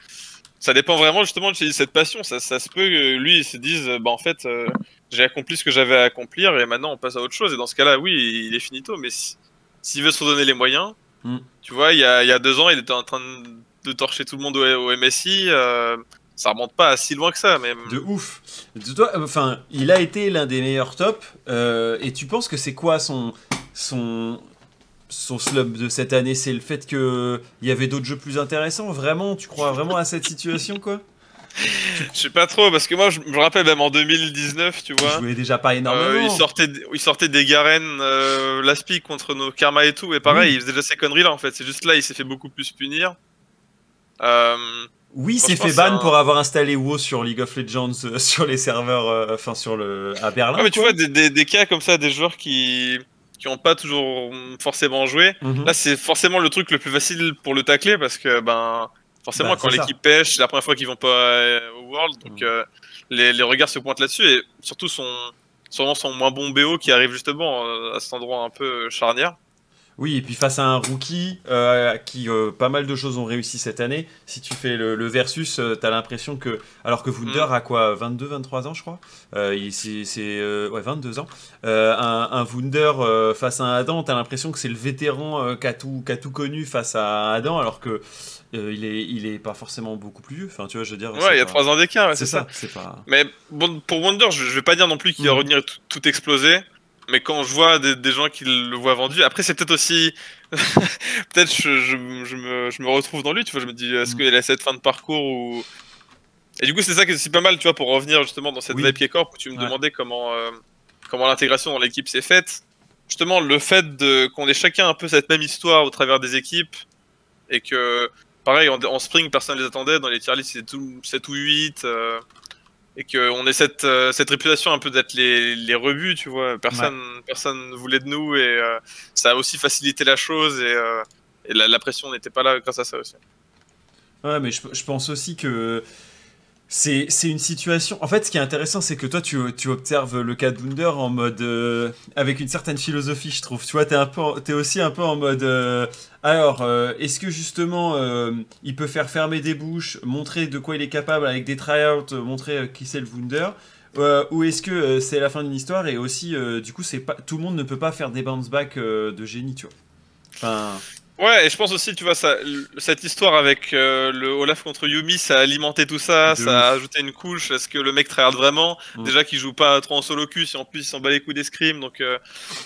ça dépend vraiment justement de cette passion. Ça, ça se peut que lui, il se dise, bah en fait, j'ai accompli ce que j'avais à accomplir et maintenant on passe à autre chose. Et dans ce cas-là, oui, il est finito. Mais s'il veut se redonner les moyens, mm. tu vois, il y, a, il y, a, deux ans, il était en train de, torcher tout le monde au, MSI. Euh, ça remonte pas si loin que ça, même. De ouf. De toi, enfin, il a été l'un des meilleurs top. Euh, et tu penses que c'est quoi son son son slump de cette année C'est le fait que il y avait d'autres jeux plus intéressants? Vraiment, tu crois vraiment à cette situation, quoi? Je sais pas trop, parce que moi, je me rappelle même en 2019, tu vois. Il jouait déjà pas énormément. Euh, il, sortait, il sortait des Garen, euh, Laspi contre nos Karma et tout, et pareil, il faisait déjà ces conneries là en fait. C'est juste là, il s'est fait beaucoup plus punir. Euh, oui, il s'est fait ban pour avoir installé WoW sur League of Legends, euh, <laughs> sur les serveurs, enfin sur le. à Berlin. mais tu vois, des, des, cas comme ça, des joueurs qui qui ont pas toujours forcément joué. Mhm. Là, c'est forcément le truc le plus facile pour le tacler parce que ben Forcément, bah, quand l'équipe pêche, c'est la première fois qu'ils vont pas euh, au World, donc mm. euh, les, les, regards se pointent là-dessus et surtout son, son, son moins bon BO qui arrive justement euh, à cet endroit un peu charnière. Oui, et puis face à un rookie euh, qui euh, pas mal de choses ont réussi cette année, si tu fais le, versus, euh, tu as l'impression que. Alors que Wunder mm. a quoi 22, 23 ans, je crois C'est. ouais, 22 ans. Un, un, Wunder face à un Adam, tu as l'impression que c'est le vétéran qui a, tout, a tout connu face à Adam, alors que. il, est, il est pas forcément beaucoup plus vieux. Enfin, tu vois, je veux dire. Ouais, il y a 3 ans d'écart, c'est ça. Pas... Mais bon, pour Wonder, je, je vais pas dire non plus qu'il va mm. revenir tout, tout exploser mais quand je vois des, gens qui le voient vendu, après c'est peut-être aussi, <laughs> peut-être je, je, me, je, me, retrouve dans lui, tu vois, je me dis est-ce mm. qu'il a cette fin de parcours ou et du coup c'est ça qui est aussi pas mal, tu vois, pour revenir justement dans cette oui. vibe corp où tu me demandais comment euh, comment l'intégration dans l'équipe s'est faite. Justement le fait de qu'on ait chacun un peu cette même histoire au travers des équipes et que pareil en, spring personne ne les attendait dans les tier lists c'était 7 ou 8 et qu'on ait cette, euh, cette réputation un peu d'être les, les rebuts, tu vois. Personne personne voulait de nous et euh, ça a aussi facilité la chose et, euh, et la, la, pression n'était pas là grâce à ça aussi. Ouais, mais je, je pense aussi que c'est une situation. En fait, ce qui est intéressant, c'est que toi, tu, tu, observes le cas de Wunder en mode. Euh, avec une certaine philosophie, je trouve. Tu vois, t'es es aussi un peu en mode. Euh, alors, euh, est-ce que justement, il peut faire fermer des bouches, montrer de quoi il est capable avec des tryouts, montrer qui c'est le Wunder Ou est-ce que c'est la fin d'une histoire et aussi, du coup, c'est pas tout le monde ne peut pas faire des bounce back de génie, tu vois Enfin. Ouais, et je pense aussi, tu vois, ça, cette histoire avec euh, le Olaf contre Yumi, ça a alimenté tout ça, ça a ajouté une couche. Est-ce que le mec tryhard vraiment mm. Déjà qu'il joue pas trop en solo queue, si en plus il s'en bat les coups d'escrime. Donc, euh,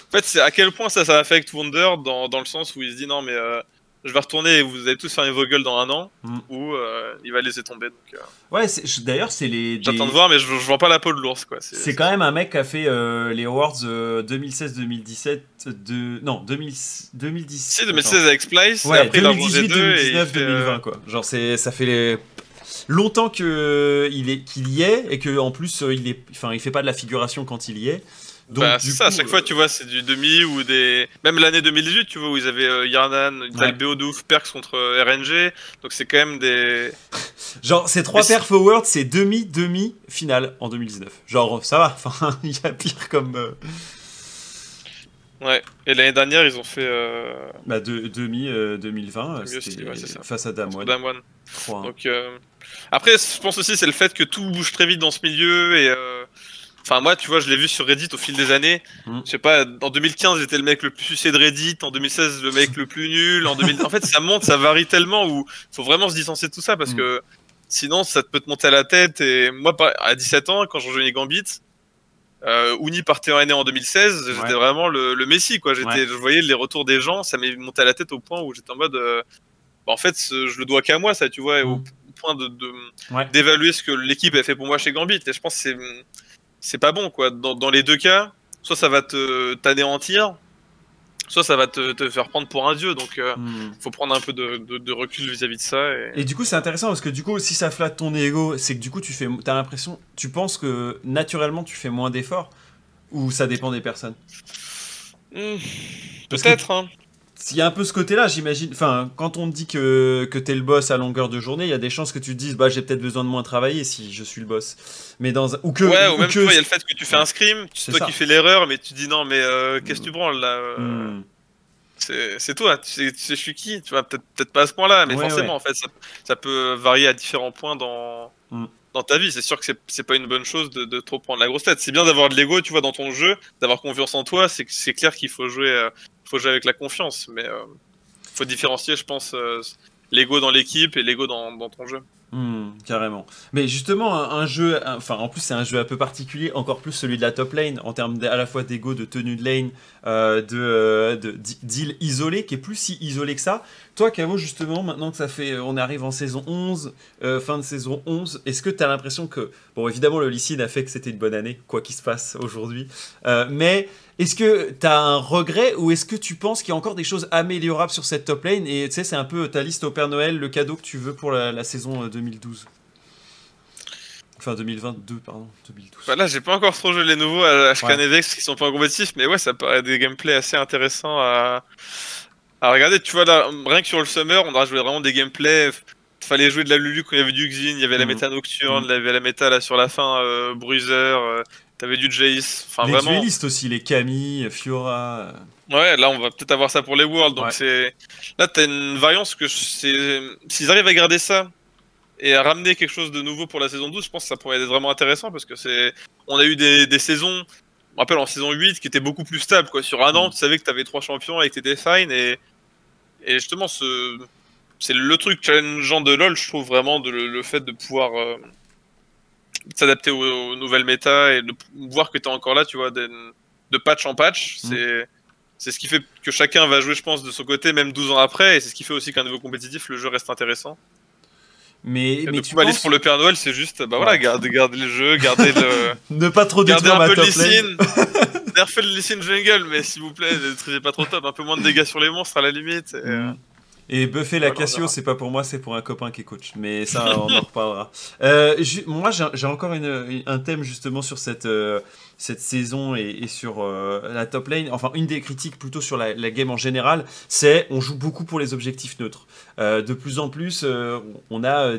en fait, c'est à quel point ça, ça affecte Wonder dans, dans le sens où il se dit non, mais euh, je vais retourner et vous allez tous faire vos gueules dans un an, mm. ou euh, il va laisser tomber. Donc, euh. Ouais, d'ailleurs, c'est les. J'attends de voir, mais je, je vends pas la peau de l'ours. quoi. C'est quand même un mec qui a fait euh, les Awards 2016-2017. De... Non, 2000... 2010. Si, 2016 avec Splice, ouais, et après 2018, 2019, 2020, quoi. Genre, ça fait les longtemps qu'il est qu'il y est et que en plus il est enfin il fait pas de la figuration quand il y est bah, c'est ça, à chaque fois, tu vois, c'est du demi ou des. Même l'année 2018, tu vois, où ils avaient euh, Yarnan, ouais. Beodouf, Perks contre euh, RNG. Donc c'est quand même des. <laughs> Genre, ces trois perfs forward, c'est demi, demi, finale en 2019. Genre, ça va, enfin, <laughs> il y a pire comme. Euh, ouais, et l'année dernière, ils ont fait. Bah, de, demi 2020, c'était face à Damwon. Damwon. Donc, Après, je pense aussi, c'est le fait que tout bouge très vite dans ce milieu et Enfin, moi, tu vois, je l'ai vu sur Reddit au fil des années. Mm. Je sais pas, en 2015, j'étais le mec le plus sucé de Reddit. En 2016, le mec le plus nul. En, 2000... en fait, ça monte, ça varie tellement où faut vraiment se distancer de tout ça parce mm. que sinon, ça peut te monter à la tête. Et moi, à 17 ans, quand je rejoignais Gambit, euh, Uni partait en année en 2016, j'étais vraiment le, le Messi, quoi. J'étais, je voyais les retours des gens, ça m'est monté à la tête au point où j'étais en mode, euh, bah, en fait, je le dois qu'à moi, ça, tu vois, au, mm. point de, d'évaluer ce que l'équipe a fait pour moi chez Gambit. Et je pense que c'est c'est pas bon quoi. Dans, dans, les deux cas, soit ça va te t'anéantir, soit ça va te, te, faire prendre pour un dieu. Donc, euh, hmm. faut prendre un peu de, de, recul vis-à-vis de ça. Et... du coup, c'est intéressant parce que du coup, si ça flatte ton ego, c'est que du coup, tu fais, as l'impression, tu penses que naturellement, tu fais moins d'efforts ou ça dépend des personnes? Hmm. Peut-être. Hein. Il y a un peu ce côté-là, j'imagine. Enfin, quand on te dit que, que t'es le boss à longueur de journée, il y a des chances que tu te dises, bah, j'ai peut-être besoin de moins travailler si je suis le boss. Mais dans ou que ouais, ou, même il y a le fait que tu fais un scrim, c'est toi qui fais l'erreur, mais tu dis non, mais euh, qu'est-ce que tu branles là euh? hmm. c'est toi, tu sais, je suis qui, tu vois, peut-être pas à ce point-là, mais forcément, en fait, ça, peut varier à différents points dans, mm. Dans ta vie. C'est sûr que c'est pas une bonne chose de, trop prendre la grosse tête. C'est bien d'avoir de l'ego, tu vois, dans ton jeu, d'avoir confiance en toi. C'est clair qu'il faut jouer, euh, faut jouer avec la confiance, mais euh, faut différencier, je pense, euh, l'ego dans l'équipe et l'ego dans, ton jeu. Hmm, carrément. Mais justement, un, jeu, enfin en plus c'est un jeu un peu particulier, encore plus celui de la top lane, en termes à la fois d'ego, de tenue de lane, euh, de, euh, de deal isolé, qui est plus si isolé que ça. Toi, Cavo, justement, maintenant que ça fait, euh, on arrive en saison 11, fin de saison 11, est-ce que tu as l'impression que, bon évidemment le lycée a fait que c'était une bonne année, quoi qu'il se passe aujourd'hui, mais est-ce que tu as un regret ou est-ce que tu penses qu'il y a encore des choses améliorables sur cette top lane Et tu sais, c'est un peu ta liste au Père Noël, le cadeau que tu veux pour la, saison 2012. Enfin 2022, pardon, 2012. Bah là, j'ai pas encore trop joué les nouveaux à ouais. qui sont pas compétitifs, mais ouais, ça paraît des gameplays assez intéressants à, à regarder. Tu vois, là, rien que sur le Summer, on a joué vraiment des gameplays. Fallait jouer de la Lulu quand il y avait du Xin, il y avait la mhm. méta nocturne, mhm. il y avait la méta là sur la fin, euh, Bruiser. Euh, T'avais du Jace. Enfin, les vraiment... duellistes aussi, les Camille, Fiora. Ouais, là on va peut-être avoir ça pour les Worlds. Donc c'est là t'as une variance que s'ils arrivent à garder ça et à ramener quelque chose de nouveau pour la saison 12, je pense que ça pourrait être vraiment intéressant parce que c'est on a eu des, des saisons, me rappelle en saison 8 qui étaient beaucoup plus stables quoi. Sur un an, mm. tu savais que t'avais trois champions et que t'étais fine et et justement ce c'est le truc challengeant de LoL, je trouve vraiment de, le, fait de pouvoir euh, s'adapter aux, nouvelles méta et de voir que tu es encore là, tu vois, de, patch en patch. Mm. C'est c'est ce qui fait que chacun va jouer, je pense, de son côté, même 12 ans après, et c'est ce qui fait aussi qu'un niveau compétitif, le jeu reste intéressant. Mais, mais tu penses... pour le Père Noël, c'est juste, bah voilà, garder, garder le jeu, garder le. <laughs> ne pas trop détruire un peu de Lysine. <laughs> Nerfez le Lysine jungle, mais s'il vous plaît, ne détruisez pas trop top, un peu moins de dégâts sur les monstres à la limite. Et, euh, mm. Et buffer la Cassio, c'est pas pour moi, c'est pour un copain qui est coach. Mais ça, <laughs> on en reparlera. Euh, moi, j'ai encore une, un thème justement sur cette, euh, cette saison et, sur euh, la top lane. Enfin, une des critiques plutôt sur la, la game en général, c'est on joue beaucoup pour les objectifs neutres. de plus en plus, on a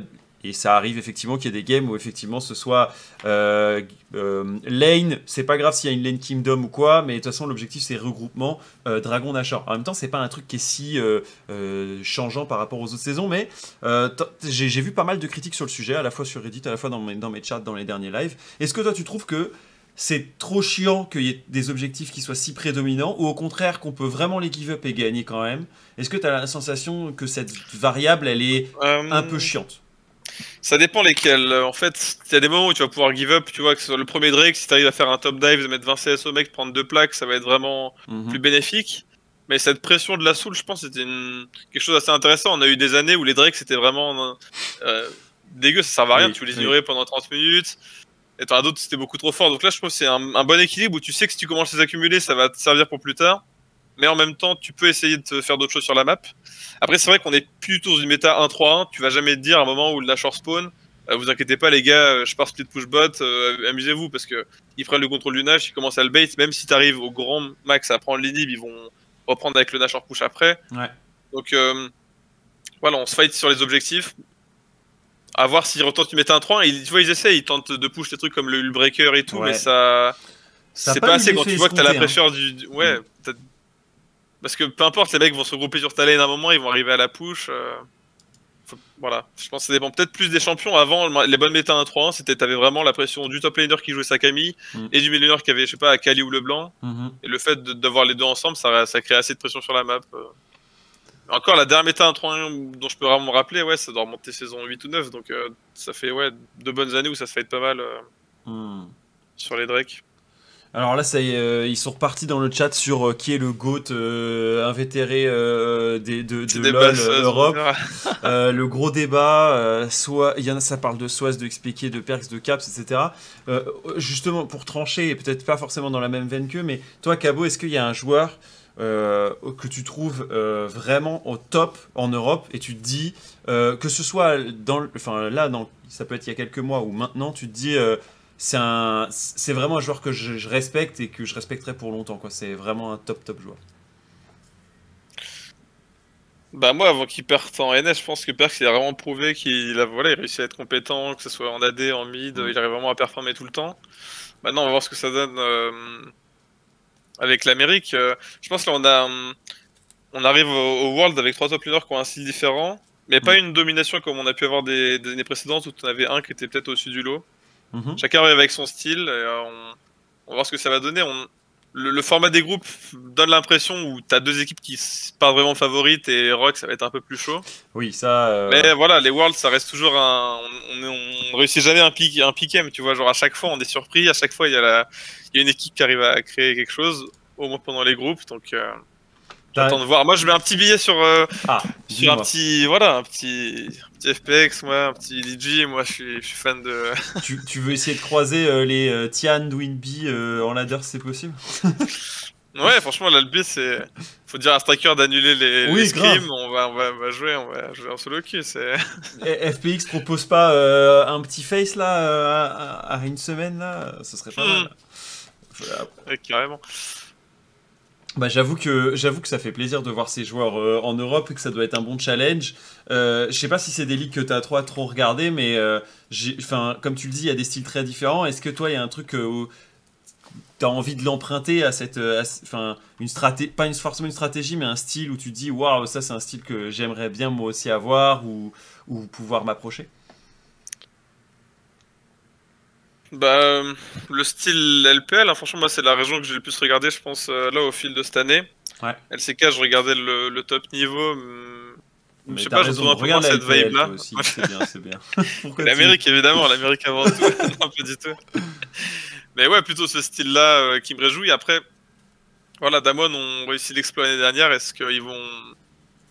et ça arrive effectivement qu'il y ait des games où effectivement ce soit euh, euh, lane, c'est pas grave s'il y a une lane kingdom ou quoi, mais de toute façon l'objectif c'est regroupement euh, Dragon Nashor. En même temps, c'est pas un truc qui est si changeant par rapport aux autres saisons, mais j'ai vu pas mal de critiques sur le sujet, à la fois sur Reddit, à la fois dans mes, dans mes chats, dans les derniers lives. Est-ce que toi tu trouves que c'est trop chiant qu'il y ait des objectifs qui soient si prédominants, ou au contraire qu'on peut vraiment les give up et gagner quand même? Est-ce que tu as la sensation que cette variable, elle est un peu chiante? Ça dépend lesquels. En fait, il y a des moments où tu vas pouvoir give up, tu vois, que ce soit le premier Drake, si tu arrives à faire un top dive, de mettre 20 CS au mec, prendre deux plaques, ça va être vraiment mhm. plus bénéfique. Mais cette pression de la soul, je pense, c'était quelque chose d'assez intéressant. On a eu des années où les Drakes, c'était vraiment euh, dégueu, ça servait à rien, tu les ignorais pendant 30 minutes. Et t'en as d'autres, c'était beaucoup trop fort. Donc là, je pense que c'est un, un, bon équilibre où tu sais que si tu commences à les accumuler, ça va te servir pour plus tard. Mais en même temps, tu peux essayer de faire d'autres choses sur la map. Après, c'est vrai qu'on est plutôt dans une méta 1-3-1. Tu vas jamais te dire à un moment où le Nashor spawn, euh, vous inquiétez pas, les gars, euh, je pars split push bot, euh, amusez-vous parce que ils prennent le contrôle du Nash, ils commencent à le bait. Même si tu arrives au grand max à prendre l'inhib, ils vont reprendre avec le Nashor push après. Ouais. Donc voilà, on se fight sur les objectifs. À voir s'ils retentent une méta 1-3. Tu vois, ils essayent, ils tentent de push des trucs comme le, breaker et tout, mais ça. c'est pas, assez quand tu vois que t'as la hein. pression du. Ouais, mm. Parce que peu importe, les mecs vont se regrouper sur ta lane à un moment, ils vont arriver à la push. Euh, voilà, je pense que ça dépend peut-être plus des champions. Avant, les bonnes méta 1-3-1, c'était t'avais vraiment la pression du top laner qui jouait Sakami mm. et du mid laner qui avait, je sais pas, Akali ou Leblanc. Mm-hmm. Et le fait d'avoir les deux ensemble, ça, ça crée assez de pression sur la map. Euh. Encore la dernière méta 1-3-1 dont je peux vraiment me rappeler, ouais, ça doit remonter saison 8 ou 9, donc euh, ça fait ouais, deux bonnes années où ça se fait pas mal mm. sur les Drake. Alors là, ça euh, ils sont repartis dans le chat sur euh, qui est le GOAT euh, invétéré des, de, de LoL Europe. le gros débat, soit il y en a, ça parle de Soaz, de expliquer, de Perks, de Caps, etc. justement, pour trancher, et peut-être pas forcément dans la même veine qu'eux, mais toi, Cabo, est-ce qu'il y a un joueur que tu trouves vraiment au top en Europe et tu te dis que ce soit dans, enfin là, dans, ça peut être il y a quelques mois ou maintenant, tu te dis c'est un, c'est vraiment un joueur que je, respecte et que je respecterai pour longtemps. Quoi. C'est vraiment un top top joueur. Bah moi, avant qu'il parte en NS, je pense que Perks il a vraiment prouvé qu'il a, voilà, il réussi à être compétent, que ce soit en AD, en mid, il arrive vraiment à performer tout le temps. Maintenant, on va voir ce que ça donne euh, avec l'Amérique. Euh, je pense là, on a, on arrive au, World avec trois top laners qui ont un style différent, mais pas mm. une domination comme on a pu avoir des, années précédentes où tu en avais un qui était peut-être au-dessus du lot. Mm-hmm. Chacun arrive avec son style, et, euh, on, va voir ce que ça va donner. On, le, format des groupes donne l'impression où tu as deux équipes qui partent vraiment favorites et Rock ça va être un peu plus chaud. Oui, ça. Euh, mais voilà, les Worlds ça reste toujours un. On, réussit jamais un pick, un pick tu vois. Genre à chaque fois on est surpris, à chaque fois il y, a la... y a une équipe qui arrive à créer quelque chose, au moins pendant les groupes. Donc. Euh, J'attends de voir. Moi, je mets un petit billet sur, euh, ah, sur un petit, voilà, un petit, petit FPX, moi, un petit DJ. Moi, je suis, je suis fan de. <laughs> tu, tu, veux essayer de croiser euh, les euh, Tian, Dwinby en ladder, c'est possible? <laughs> Ouais, franchement, but, c'est. Faut dire à Striker d'annuler les, oui, scrims. On va, on, va, jouer, on va jouer en solo queue. FPX propose pas un petit face là, à, une semaine là Ce serait pas hmm. mal. Ouais, carrément. Bah, j'avoue que j'avoue que ça fait plaisir de voir ces joueurs euh, en Europe et que ça doit être un bon challenge. Euh, je sais pas si c'est des ligues que tu as trop, regardé, mais euh, enfin comme tu le dis, il y a des styles très différents. Est-ce que toi, il y a un truc euh, où tu as envie de l'emprunter à cette, enfin une stratégie, pas une, forcément une stratégie, mais un style où tu dis waouh, ça c'est un style que j'aimerais bien moi aussi avoir ou, ou pouvoir m'approcher? Bah, le style LPL, hein, franchement, moi, c'est la région que j'ai le plus regardé, je pense, euh, là, au fil de cette année. Ouais. LCK, je regardais le, top niveau. Hmm, je sais pas, je trouve un peu moins cette vibe-là. C'est bien, c'est bien. <laughs> L'Amérique, évidemment, l'Amérique avant tout. <laughs> <laughs> non, pas du tout. Mais ouais, plutôt ce style-là euh, qui me réjouit. Après, voilà, Damon ont réussi l'exploit l'année dernière. Est-ce qu'ils vont,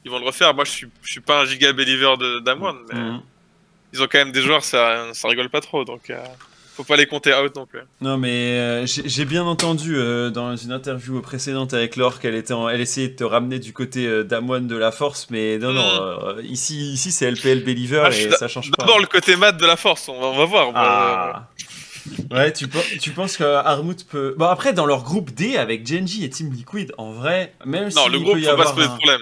ils vont le refaire? Moi, je suis, je suis pas un giga believer de Damon, mais mhm. ils ont quand même des joueurs, ça, ça rigole pas trop. Donc. Euh, faut pas les compter out non plus. Non, mais euh, j'ai bien entendu euh, dans une interview précédente avec Laure qu'elle était elle essayait de te ramener du côté euh, de la force, mais non, non, hmm. ici, ici c'est LPL Believer ah, et ça change pas. D'abord le côté mat de la force, on va, on va voir. Ah. ouais, tu, tu penses que Armut peut. Bon, après, dans leur groupe D avec Genji et Team Liquid, en vrai, même si. Non, le groupe, faut pas se poser de problème.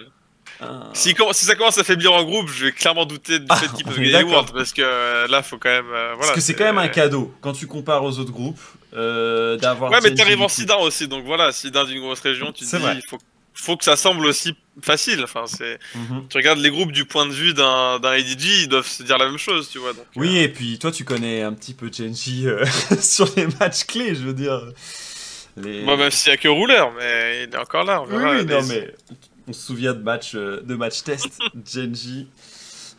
Si, ça commence à faiblir en groupe, je vais clairement douter du fait qu'ils peuvent gagner les Worlds parce que euh, là, faut quand même. Euh, voilà, parce que c'est quand même un cadeau quand tu compares aux autres groupes euh, d'avoir. Ouais, mais t'arrives en Sidan aussi, donc voilà, Sidan d'une grosse région, tu te dis, il faut, faut que ça semble aussi facile. Enfin, c'est. Mhm. Tu regardes les groupes du point de vue d'un ADG, ils doivent se dire la même chose, tu vois. Donc, oui, et puis toi, tu connais un petit peu Genji <laughs> sur les matchs clés, je veux dire. Les... Moi, même s'il n'y a que rouleur, mais il est encore là. oui, non, mais on se souvient de matchs euh, de match test, <laughs> Genji,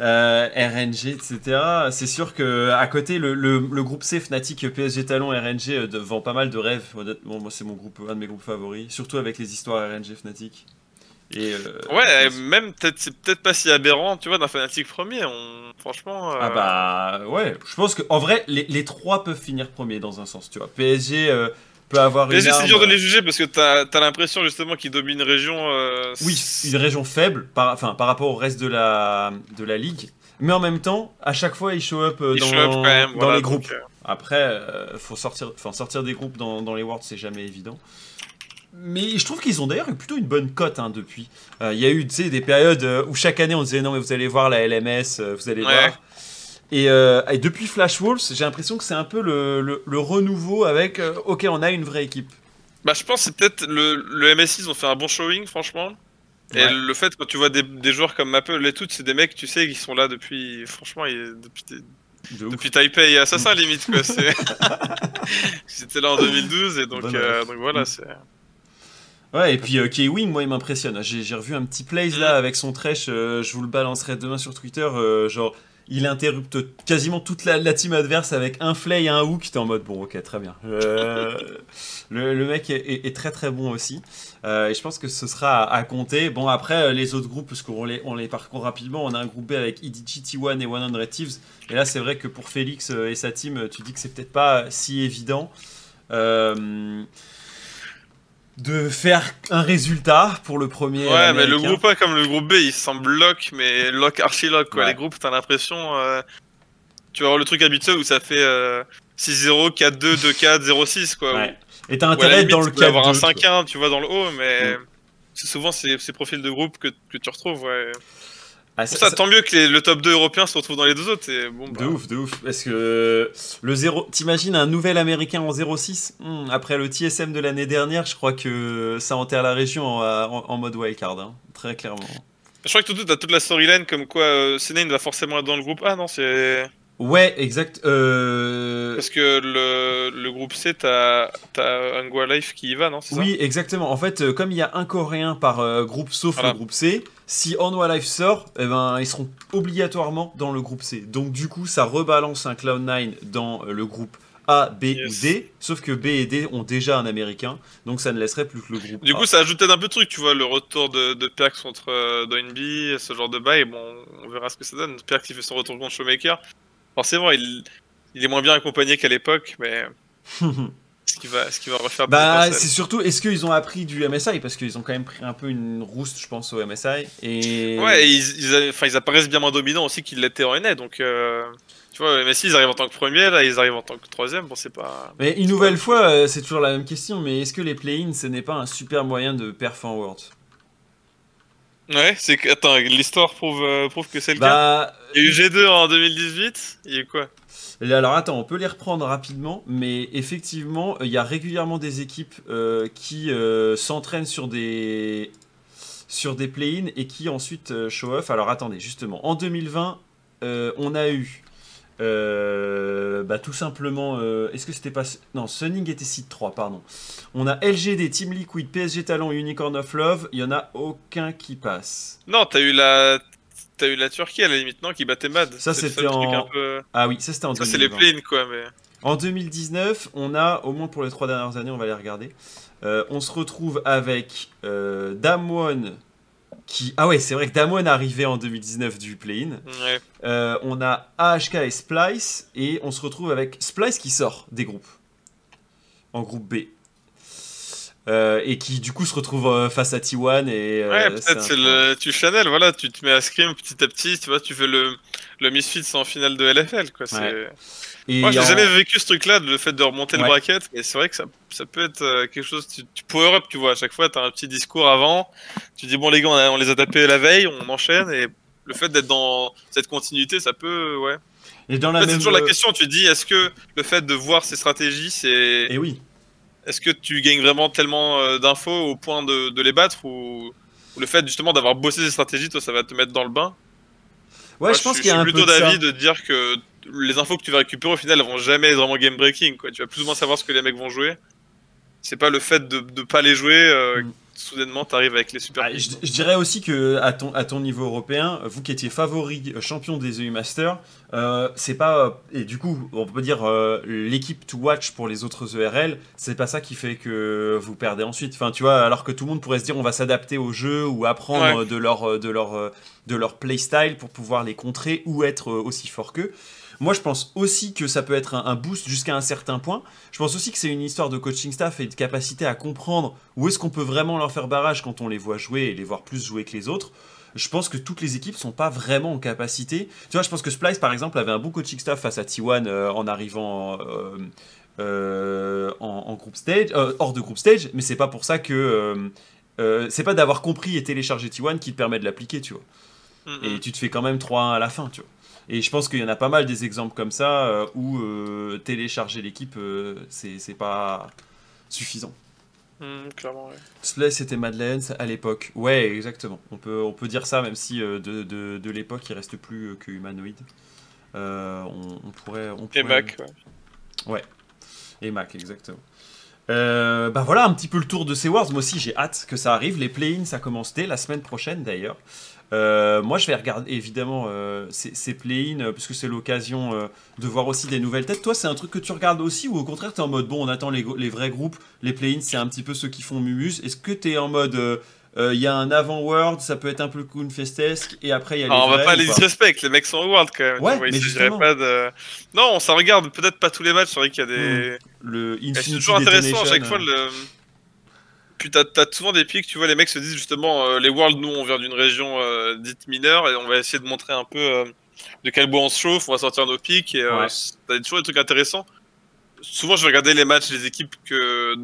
euh, RNG, etc. C'est sûr que à côté, le, le, groupe C, Fnatic, PSG Talon, RNG euh, vend pas mal de rêves. Moi, c'est mon groupe, un de mes groupes favoris, surtout avec les histoires RNG Fnatic. Et ouais, même peut-être c'est peut-être pas si aberrant, tu vois, d'un Fnatic premier. On... Franchement. Ah bah ouais, je pense qu'en vrai, les, les, trois peuvent finir premier dans un sens, tu vois. PSG peut avoir une. c'est dur de les juger parce que t'as as, l'impression justement qu'ils dominent une région. Euh, oui, une région faible par, enfin, par rapport au reste de la, de la ligue. Mais en même temps, à chaque fois, ils show up euh, dans, les groupes. Euh. Après, faut sortir, sortir des groupes dans, dans les Worlds, c'est jamais évident. Mais je trouve qu'ils ont d'ailleurs eu plutôt une bonne cote hein, depuis. Il y a eu des périodes où chaque année on disait non mais vous allez voir la LMS, vous allez voir. Euh, et, depuis Flash Wolves, j'ai l'impression que c'est un peu le, renouveau avec euh, ok, on a une vraie équipe. Bah, je pense que c'est peut-être le, le MSI, ils ont fait un bon showing, franchement. Et le fait, quand tu vois des, joueurs comme Maple et tout, c'est des mecs, tu sais, qui sont là depuis. Franchement, depuis, depuis Taipei et Assassin, limite, quoi. C'était <laughs> <laughs> là en 2012, et donc, euh, donc voilà, c'est. Ouais, et puis K-Wing, moi, il m'impressionne. J'ai revu un petit plays là mm. avec son trèche, je vous le balancerai demain sur Twitter. genre, il interrupte quasiment toute la, team adverse avec un flay et un hook. T'es en mode bon, ok, très bien. Euh, le, mec est, très très bon aussi. Euh, et je pense que ce sera à, compter. Bon, après, euh, les autres groupes, parce qu'on les, on les parcourt rapidement, on a un groupe B avec EDG, T1 et 100 Thieves. Et là, c'est vrai que pour Félix et sa team, tu dis que c'est peut-être pas si évident. Euh, de faire un résultat pour le premier. Ouais, mais le groupe A comme le groupe B, il semble lock, mais lock archi lock quoi. Les groupes, t'as l'impression, euh, tu vas avoir le truc habituel où ça fait 6-0, 4-2, 2-4, 0-6 quoi. Ouais. Et t'as intérêt dans le cas avoir un 5-1, tu vois, dans le haut, mais mm. c'est souvent ces, ces, profils de groupe que, que tu retrouves, ouais. Ah, ça, tant mieux que le top 2 européen se retrouve dans les deux autres. Et bon, De bah. ouf, de ouf. Parce que le 0. T'imagines un nouvel américain en 06 hmm, Après le TSM de l'année dernière, je crois que ça enterre la région en, mode wildcard, hein, très clairement. Je crois que tout, t'as toute la storyline comme quoi euh, va forcément être dans le groupe A, non C'est. Ouais, exact. Euh, Parce que le, le groupe C, t'as as Life qui y va, non Oui, exactement. En fait, euh, comme il y a un Coréen par euh, groupe sauf le groupe C, si Angua Life sort, eh ben, ils seront obligatoirement dans le groupe C. Donc du coup, ça rebalance un Cloud9 dans le groupe A, B ou D. Sauf que B et D ont déjà un Américain, donc ça ne laisserait plus que le groupe Du coup, ça ajoutait un peu de truc, tu vois, le retour de, de Perks contre euh, ce genre de bail. Bon, on verra ce que ça donne. Perks qui fait son retour contre Showmaker. Forcément, il, il est moins bien accompagné qu'à l'époque, mais. <laughs> ce qui va, ce qui va refaire Bah, c'est surtout, est-ce qu'ils ont appris du MSI Parce qu'ils ont quand même pris un peu une rouste, je pense, au MSI. Et... Ouais, ils, ils, ils, apparaissent bien moins dominants aussi qu'ils l'étaient en NA, donc. Euh, tu vois, MSI, ils arrivent en tant que premier, là, ils arrivent en tant que troisième, bon, c'est pas. Mais une nouvelle fois, euh, c'est toujours la même question, mais est-ce que les play-ins, ce n'est pas un super moyen de perf en World Ouais, c'est que. Attends, l'histoire prouve, euh, prouve que c'est le bah, cas. Il y a eu G2 en 2018, il y a quoi? Alors attends, on peut les reprendre rapidement, mais effectivement, il y a régulièrement des équipes euh, qui euh, s'entraînent sur des sur des play-ins et qui ensuite show off. Alors attendez, justement, en 2020, on a eu euh, bah, tout simplement, euh, est-ce que c'était pas. Non, Sunning était site 3, pardon. On a LGD, Team Liquid, PSG Talent, Unicorn of Love. Il y en a aucun qui passe. Non, t'as eu la. T'as eu la Turquie à la limite, non Qui battait Mad. Ça, c'était en. Ah oui, ça, c'était en Ça, c'est les planes, quoi, mais. En 2019, on a, au moins pour les trois dernières années, on va les regarder. Euh, on se retrouve avec Damwon, ah ouais, c'est vrai que Damon est arrivé en 2019 du play-in. Euh, on a AHK et Splice, et on se retrouve avec Splice qui sort des groupes. En groupe B. Euh, et qui du coup se retrouve euh, face à T1 et ouais peut-être c'est le tu Chanel voilà tu te mets à scrim petit à petit tu vois tu fais le le Misfits en finale de LFL quoi c'est moi, j'ai jamais vécu ce truc-là, le fait de remonter le bracket, et c'est vrai que ça, ça, peut être euh, quelque chose. Tu, tu power up, tu vois, à chaque fois, tu as un petit discours avant. Tu dis, bon, les gars, on, les a tapés la veille, on enchaîne, et le fait d'être dans cette continuité, ça peut, ouais. Et dans la C'est toujours la euh, question, tu dis, est-ce que le fait de voir ces stratégies, c'est. Et oui. Est-ce que tu gagnes vraiment tellement euh, d'infos au point de, de les battre, ou, le fait justement d'avoir bossé ces stratégies, toi, ça va te mettre dans le bain? Ouais, je pense qu'il y a un peu. Je suis plutôt d'avis de dire que les infos que tu vas récupérer au final elles vont jamais être vraiment game breaking quoi. Tu vas plus ou moins savoir ce que les mecs vont jouer. C'est pas le fait de ne pas les jouer euh, mm. Soudainement t'arrives avec les super. Ah, je, dirais aussi que à ton, à ton niveau européen, vous qui étiez favori euh, champion des EU Masters, euh, c'est pas et du coup on peut dire l'équipe to watch pour les autres ERL, c'est pas ça qui fait que vous perdez ensuite. Enfin tu vois alors que tout le monde pourrait se dire on va s'adapter au jeu ou apprendre de leur de leur de leur playstyle pour pouvoir les contrer ou être aussi fort qu'eux. Moi, je pense aussi que ça peut être un, boost jusqu'à un certain point. Je pense aussi que c'est une histoire de coaching staff et de capacité à comprendre où est-ce qu'on peut vraiment leur faire barrage quand on les voit jouer et les voir plus jouer que les autres. Je pense que toutes les équipes sont pas vraiment en capacité. Tu vois, je pense que Splice, par exemple, avait un bon coaching staff face à T1 euh, en arrivant euh, euh, en, group stage, hors de group stage, mais c'est pas pour ça que. c'est pas d'avoir compris et téléchargé T1 qui te permet de l'appliquer, tu vois. Et tu te fais quand même 3-1 à la fin, tu vois. Et je pense qu'il y en a pas mal des exemples comme ça euh, où euh, télécharger l'équipe, euh, c'est pas suffisant. Mmh, clairement, c'était Madeleine à l'époque. Ouais, exactement. On peut, on peut dire ça, même si de, de, de l'époque, il reste plus que humanoïde. On, on, pourrait, on pourrait. Et Mac, ouais. Ouais. Et Mac, exactement. bah voilà un petit peu le tour de ces Wars. Moi aussi j'ai hâte que ça arrive. Les play-ins ça commence dès la semaine prochaine d'ailleurs. Euh, moi, je vais regarder évidemment euh, ces, play-ins, euh, parce que c'est l'occasion de voir aussi des nouvelles têtes. Toi, c'est un truc que tu regardes aussi, ou au contraire, tu es en mode bon, on attend les, vrais groupes, les play-ins, c'est un petit peu ceux qui font Mumus. Est-ce que tu es en mode il y a un avant-world, ça peut être un peu Festesque, et après il y a les. on va pas les disrespect, les mecs sont au world quand même. Ouais, mais pas de... Non, ça regarde peut-être pas tous les matchs, c'est vrai qu'il y a des. Hmm. Le C'est toujours intéressant à chaque fois le puis t'as as souvent des pics, tu vois, les mecs se disent justement, euh, les Worlds, nous, on vient d'une région euh, dite mineure et on va essayer de montrer un peu euh, de quel bois on se chauffe, on va sortir nos pics et t'as toujours des trucs intéressants. Souvent, je vais regarder les matchs des équipes que,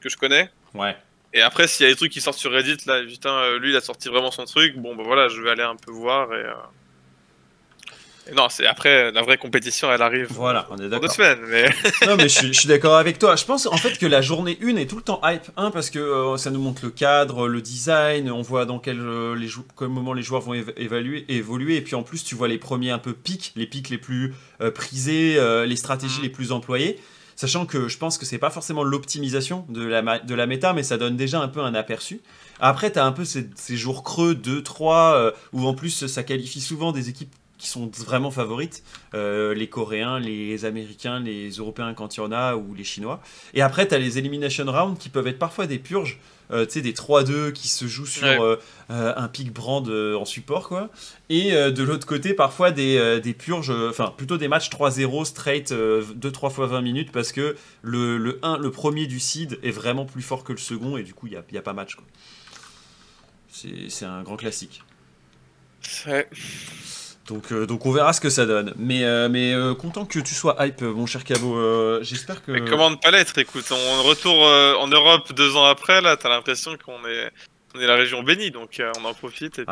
que je connais. Ouais. Et après, s'il y a des trucs qui sortent sur Reddit, là, putain, lui, il a sorti vraiment son truc. Bon, bah voilà, je vais aller un peu voir et. Non, c'est après la vraie compétition, elle arrive. Voilà, on est d'accord. Deux semaines, mais. <laughs> non, mais je, suis d'accord avec toi. Je pense en fait que la journée 1 est tout le temps hype. Un, parce que euh, ça nous montre le cadre, le design, on voit dans quel, euh, les moment les joueurs vont évaluer, évoluer. Et puis en plus, tu vois les premiers un peu pics, les pics les plus euh, prisés, les stratégies mm. les plus employées. Sachant que je pense que c'est pas forcément l'optimisation de la, de la méta, mais ça donne déjà un peu un aperçu. Après, tu as un peu ces, ces jours creux 2, 3, où en plus ça qualifie souvent des équipes qui sont vraiment favorites, euh, les Coréens, les Américains, les Européens quand il y en a, ou les Chinois. Et après, tu as les Elimination Rounds qui peuvent être parfois des purges, euh, tu sais, des 3-2 qui se jouent sur euh, un pick brand en support, quoi. Et de l'autre côté, parfois des, des purges, enfin plutôt des matchs 3-0 straight 2-3 fois 20 minutes parce que le, le, 1, le premier du seed est vraiment plus fort que le second et du coup, il n'y a, y a pas match, quoi. C'est un grand classique. Ouais. Donc, euh, donc on verra ce que ça donne. Mais, euh, mais euh, content que tu sois hype, mon cher Cabo. J'espère que. Mais comment ne pas l'être Écoute, on retourne en Europe deux ans après, là, t'as l'impression qu'on est. On est la région bénie, donc on en profite. Et,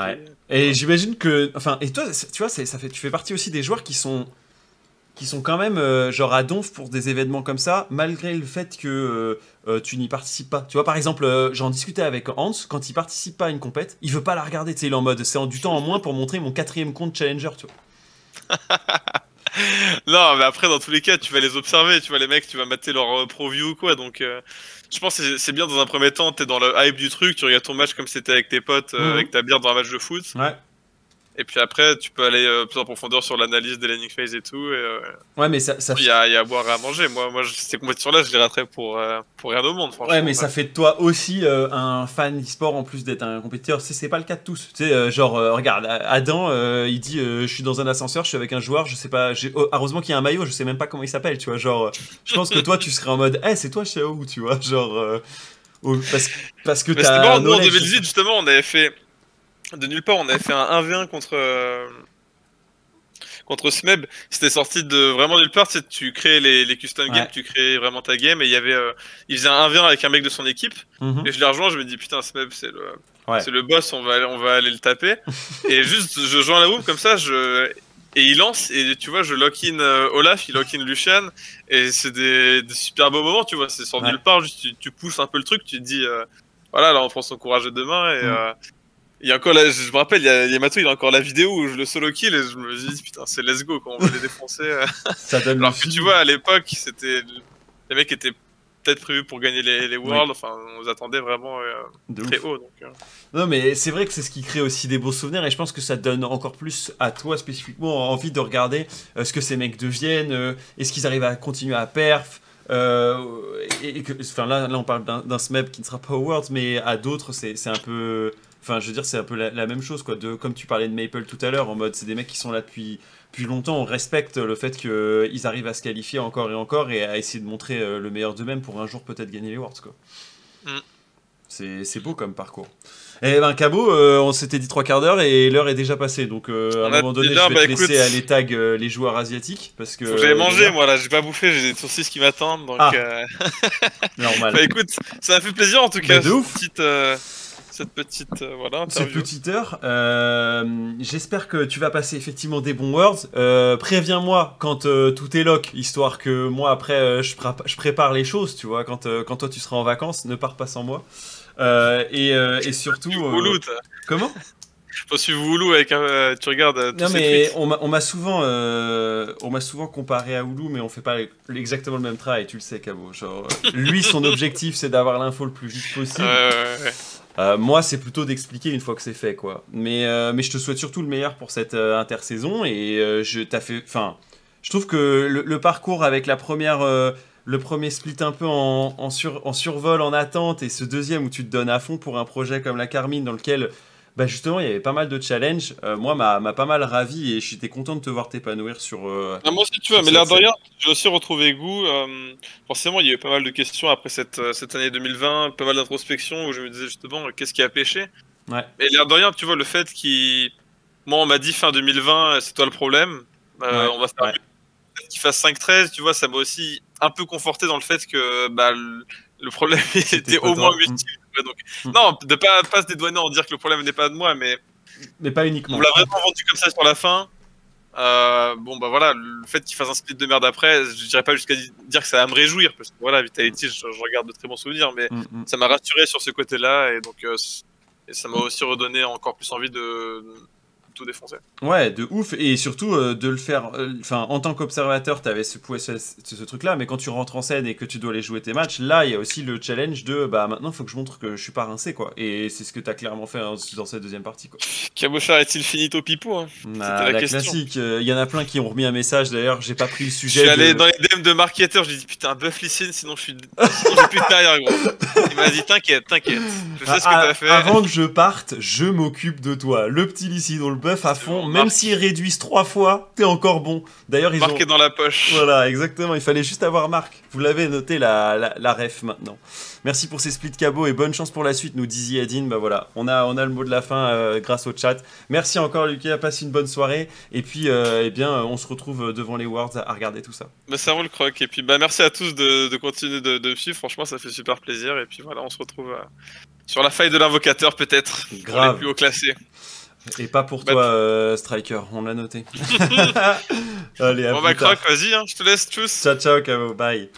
et j'imagine que, enfin, et toi, tu vois, ça fait, tu fais partie aussi des joueurs qui sont qui sont quand même euh, genre à donf pour des événements comme ça, malgré le fait que euh, euh, tu n'y participes pas. Tu vois, par exemple, j'en discutais avec Hans, quand il participe pas à une compète, il veut pas la regarder, tu sais, il est en mode, c'est du temps en moins pour montrer mon quatrième compte Challenger, tu vois. <laughs> non, mais après, dans tous les cas, tu vas les observer, tu vois, les mecs, tu vas mater leur pro view ou quoi, donc je pense que c'est bien dans un premier temps, t'es dans le hype du truc, tu regardes ton match comme c'était avec tes potes, mhm. avec ta bière dans un match de foot. Ouais. Et puis après, tu peux aller euh, plus en profondeur sur l'analyse des landing phase et tout. Et, euh, ouais, mais ça. ça il, y a, il y, a, à boire et à manger. Moi, moi cette compétition-là, je les raterais pour, euh, pour rien au monde, franchement. Ouais, mais ça fait de toi aussi un fan e-sport en plus d'être un compétiteur. C'est pas le cas de tous. Tu sais, genre, regarde, Adam, il dit Je suis dans un ascenseur, je suis avec un joueur, je sais pas. Oh, heureusement qu'il y a un maillot, je sais même pas comment il s'appelle, tu vois. Genre, je pense que toi, tu serais en mode Eh, c'est toi, Xiao, tu vois. Genre. parce, parce que t'as. C'était bon, nous, en 2018, justement, on avait fait de nulle part, on avait fait un 1v1 contre contre Smeb, c'était sorti de vraiment nulle part. Tu, tu crées les, les custom games, tu crées vraiment ta game. Et il y avait, euh, il faisait un 1v1 avec un mec de son équipe. Mhm. Et je l'ai rejoint, je me dis putain, Smeb, c'est le, c'est le boss, on va, aller, on va aller le taper. <laughs> et juste, je joins la room comme ça, je. Et il lance, et tu vois, je lock-in euh, Olaf, il lock-in Lucian, et c'est des, des, super beaux moments, tu vois, c'est sur nulle part, juste tu, pousses un peu le truc, tu te dis, euh, voilà, là on prend son courage de demain, et, mhm. Il y a encore la, je me rappelle, il y a, il y a Matou, il a encore la vidéo où je le solo kill et je me dis putain c'est let's go quand on va les défoncer. <laughs> Ça donne Alors que tu vois à l'époque c'était les mecs étaient peut-être prévus pour gagner les, les Worlds, enfin on nous attendait vraiment euh, très haut. Donc, euh. Non mais c'est vrai que c'est ce qui crée aussi des beaux souvenirs et je pense que ça donne encore plus à toi spécifiquement envie de regarder euh, ce que ces mecs deviennent, est-ce qu'ils arrivent à continuer à perf. et, que, enfin là, là on parle d'un SMEP qui ne sera pas au Worlds mais à d'autres c'est un peu Enfin, je veux dire, c'est un peu la, même chose, quoi. De, comme tu parlais de Maple tout à l'heure, en mode, c'est des mecs qui sont là depuis, depuis longtemps. On respecte le fait qu'ils arrivent à se qualifier encore et encore et à essayer de montrer euh, le meilleur d'eux-mêmes pour un jour peut-être gagner les Worlds, quoi. Mm. C'est beau comme parcours. Eh ben Cabo, euh, on s'était dit trois quarts d'heure et l'heure est déjà passée. Donc euh, à un moment donné, je vais bah, te laisser aller tag les joueurs asiatiques parce que. J'avais mangé moi là, j'ai pas bouffé, j'ai des saucisses qui m'attendent donc. Ah. <laughs> Normal. bah écoute, ça m'a fait plaisir en tout cas. de ouf. Petite, cette petite euh, voilà cette petite heure. Euh, j'espère que tu vas passer effectivement des bons words. Euh, préviens-moi quand tout est lock, histoire que moi après je, je, prépare les choses, tu vois. Quand, quand toi tu seras en vacances, ne pars pas sans moi. Et, et, surtout. comment? Faut suivre Hulu avec un, tu regardes. non mais on m'a souvent, on m'a souvent comparé à Hulu, mais on fait pas exactement le même travail. Tu le sais, Cabo. Genre, lui, son <laughs> objectif, c'est d'avoir l'info le plus vite possible. ouais, euh, moi, c'est plutôt d'expliquer une fois que c'est fait, quoi. Mais, euh, mais je te souhaite surtout le meilleur pour cette euh, intersaison et je t'as fait, enfin, je trouve que le, parcours avec la première, le premier split un peu en, sur, en survol, en attente, et ce deuxième où tu te donnes à fond pour un projet comme la Carmine dans lequel bah justement, il y avait pas mal de challenges. Euh, moi, m'a pas mal ravi et j'étais content de te voir t'épanouir sur. Euh, ah, moi aussi, tu vois, mais l'air de rien, j'ai aussi retrouvé goût. Euh, forcément, il y avait pas mal de questions après cette, cette année 2020, pas mal d'introspection où je me disais justement qu'est-ce qui a pêché? Ouais. Et l'air de rien, tu vois, le fait qu'il. Moi, on m'a dit fin 2020, c'est toi le problème. On va faire qu'il fasse 5-13, tu vois, ça m'a aussi un peu conforté dans le fait que bah, le, problème était au moins 8 donc, mm. Non, de pas, pas se dédouaner en dire que le problème n'est pas de moi, mais. Mais pas uniquement. On l'a vraiment vendu comme ça sur la fin. Euh, bon, bah voilà, le fait qu'il fasse un split de merde après, je dirais pas jusqu'à dire que ça va me réjouir, parce que voilà, Vitality, je, je regarde de très bons souvenirs, mais mm, mm. ça m'a rassuré sur ce côté-là, et donc euh, et ça m'a aussi redonné encore plus envie de, tout défoncer. Ouais, de ouf. Et surtout euh, de le faire. Euh, enfin, en tant qu'observateur, tu avais ce, ce, ce, truc-là, mais quand tu rentres en scène et que tu dois aller jouer tes matchs, là, il y a aussi le challenge de bah maintenant, il faut que je montre que je suis pas rincé, quoi. Et c'est ce que tu as clairement fait hein, dans cette deuxième partie, quoi. Cabochard est-il finito pipo hein? Bah, la, classique. Il euh, y en a plein qui ont remis un message, d'ailleurs, j'ai pas pris le sujet. Je suis allé dans les DM de marketeur, j'ai dit putain, buff Lysine, sinon je suis. Sinon, plus de carrière, gros. Il m'a dit t'inquiète, t'inquiète. Je sais ce que ah, t'as fait. Avant que je parte, je m'occupe de toi. Le petit Lysine, on le buff à fond, même s'ils réduisent trois fois, t'es encore bon. D'ailleurs, ils Marqué dans la poche. Voilà, exactement. Il fallait juste avoir Marc. Vous l'avez noté la, la, ref maintenant. Merci pour ces splits cabots et bonne chance pour la suite, nous disait Adine. Bah voilà, on a, on a le mot de la fin euh, grâce au chat. Merci encore Lucas, passe une bonne soirée. Et puis, euh, eh bien, on se retrouve devant les Worlds à, regarder tout ça. Bah ça roule croc. Et puis, bah merci à tous de, continuer de, de, suivre. Franchement, ça fait super plaisir. Et puis voilà, on se retrouve euh, sur la faille de l'invocateur peut-être. Grave. plus haut classé. Et pas pour bah, toi, euh, Striker, on l'a noté. <laughs> Allez, à bon, bah, croc, vas-y, hein, je te laisse, tous. Ciao, ciao, Cavo, bye.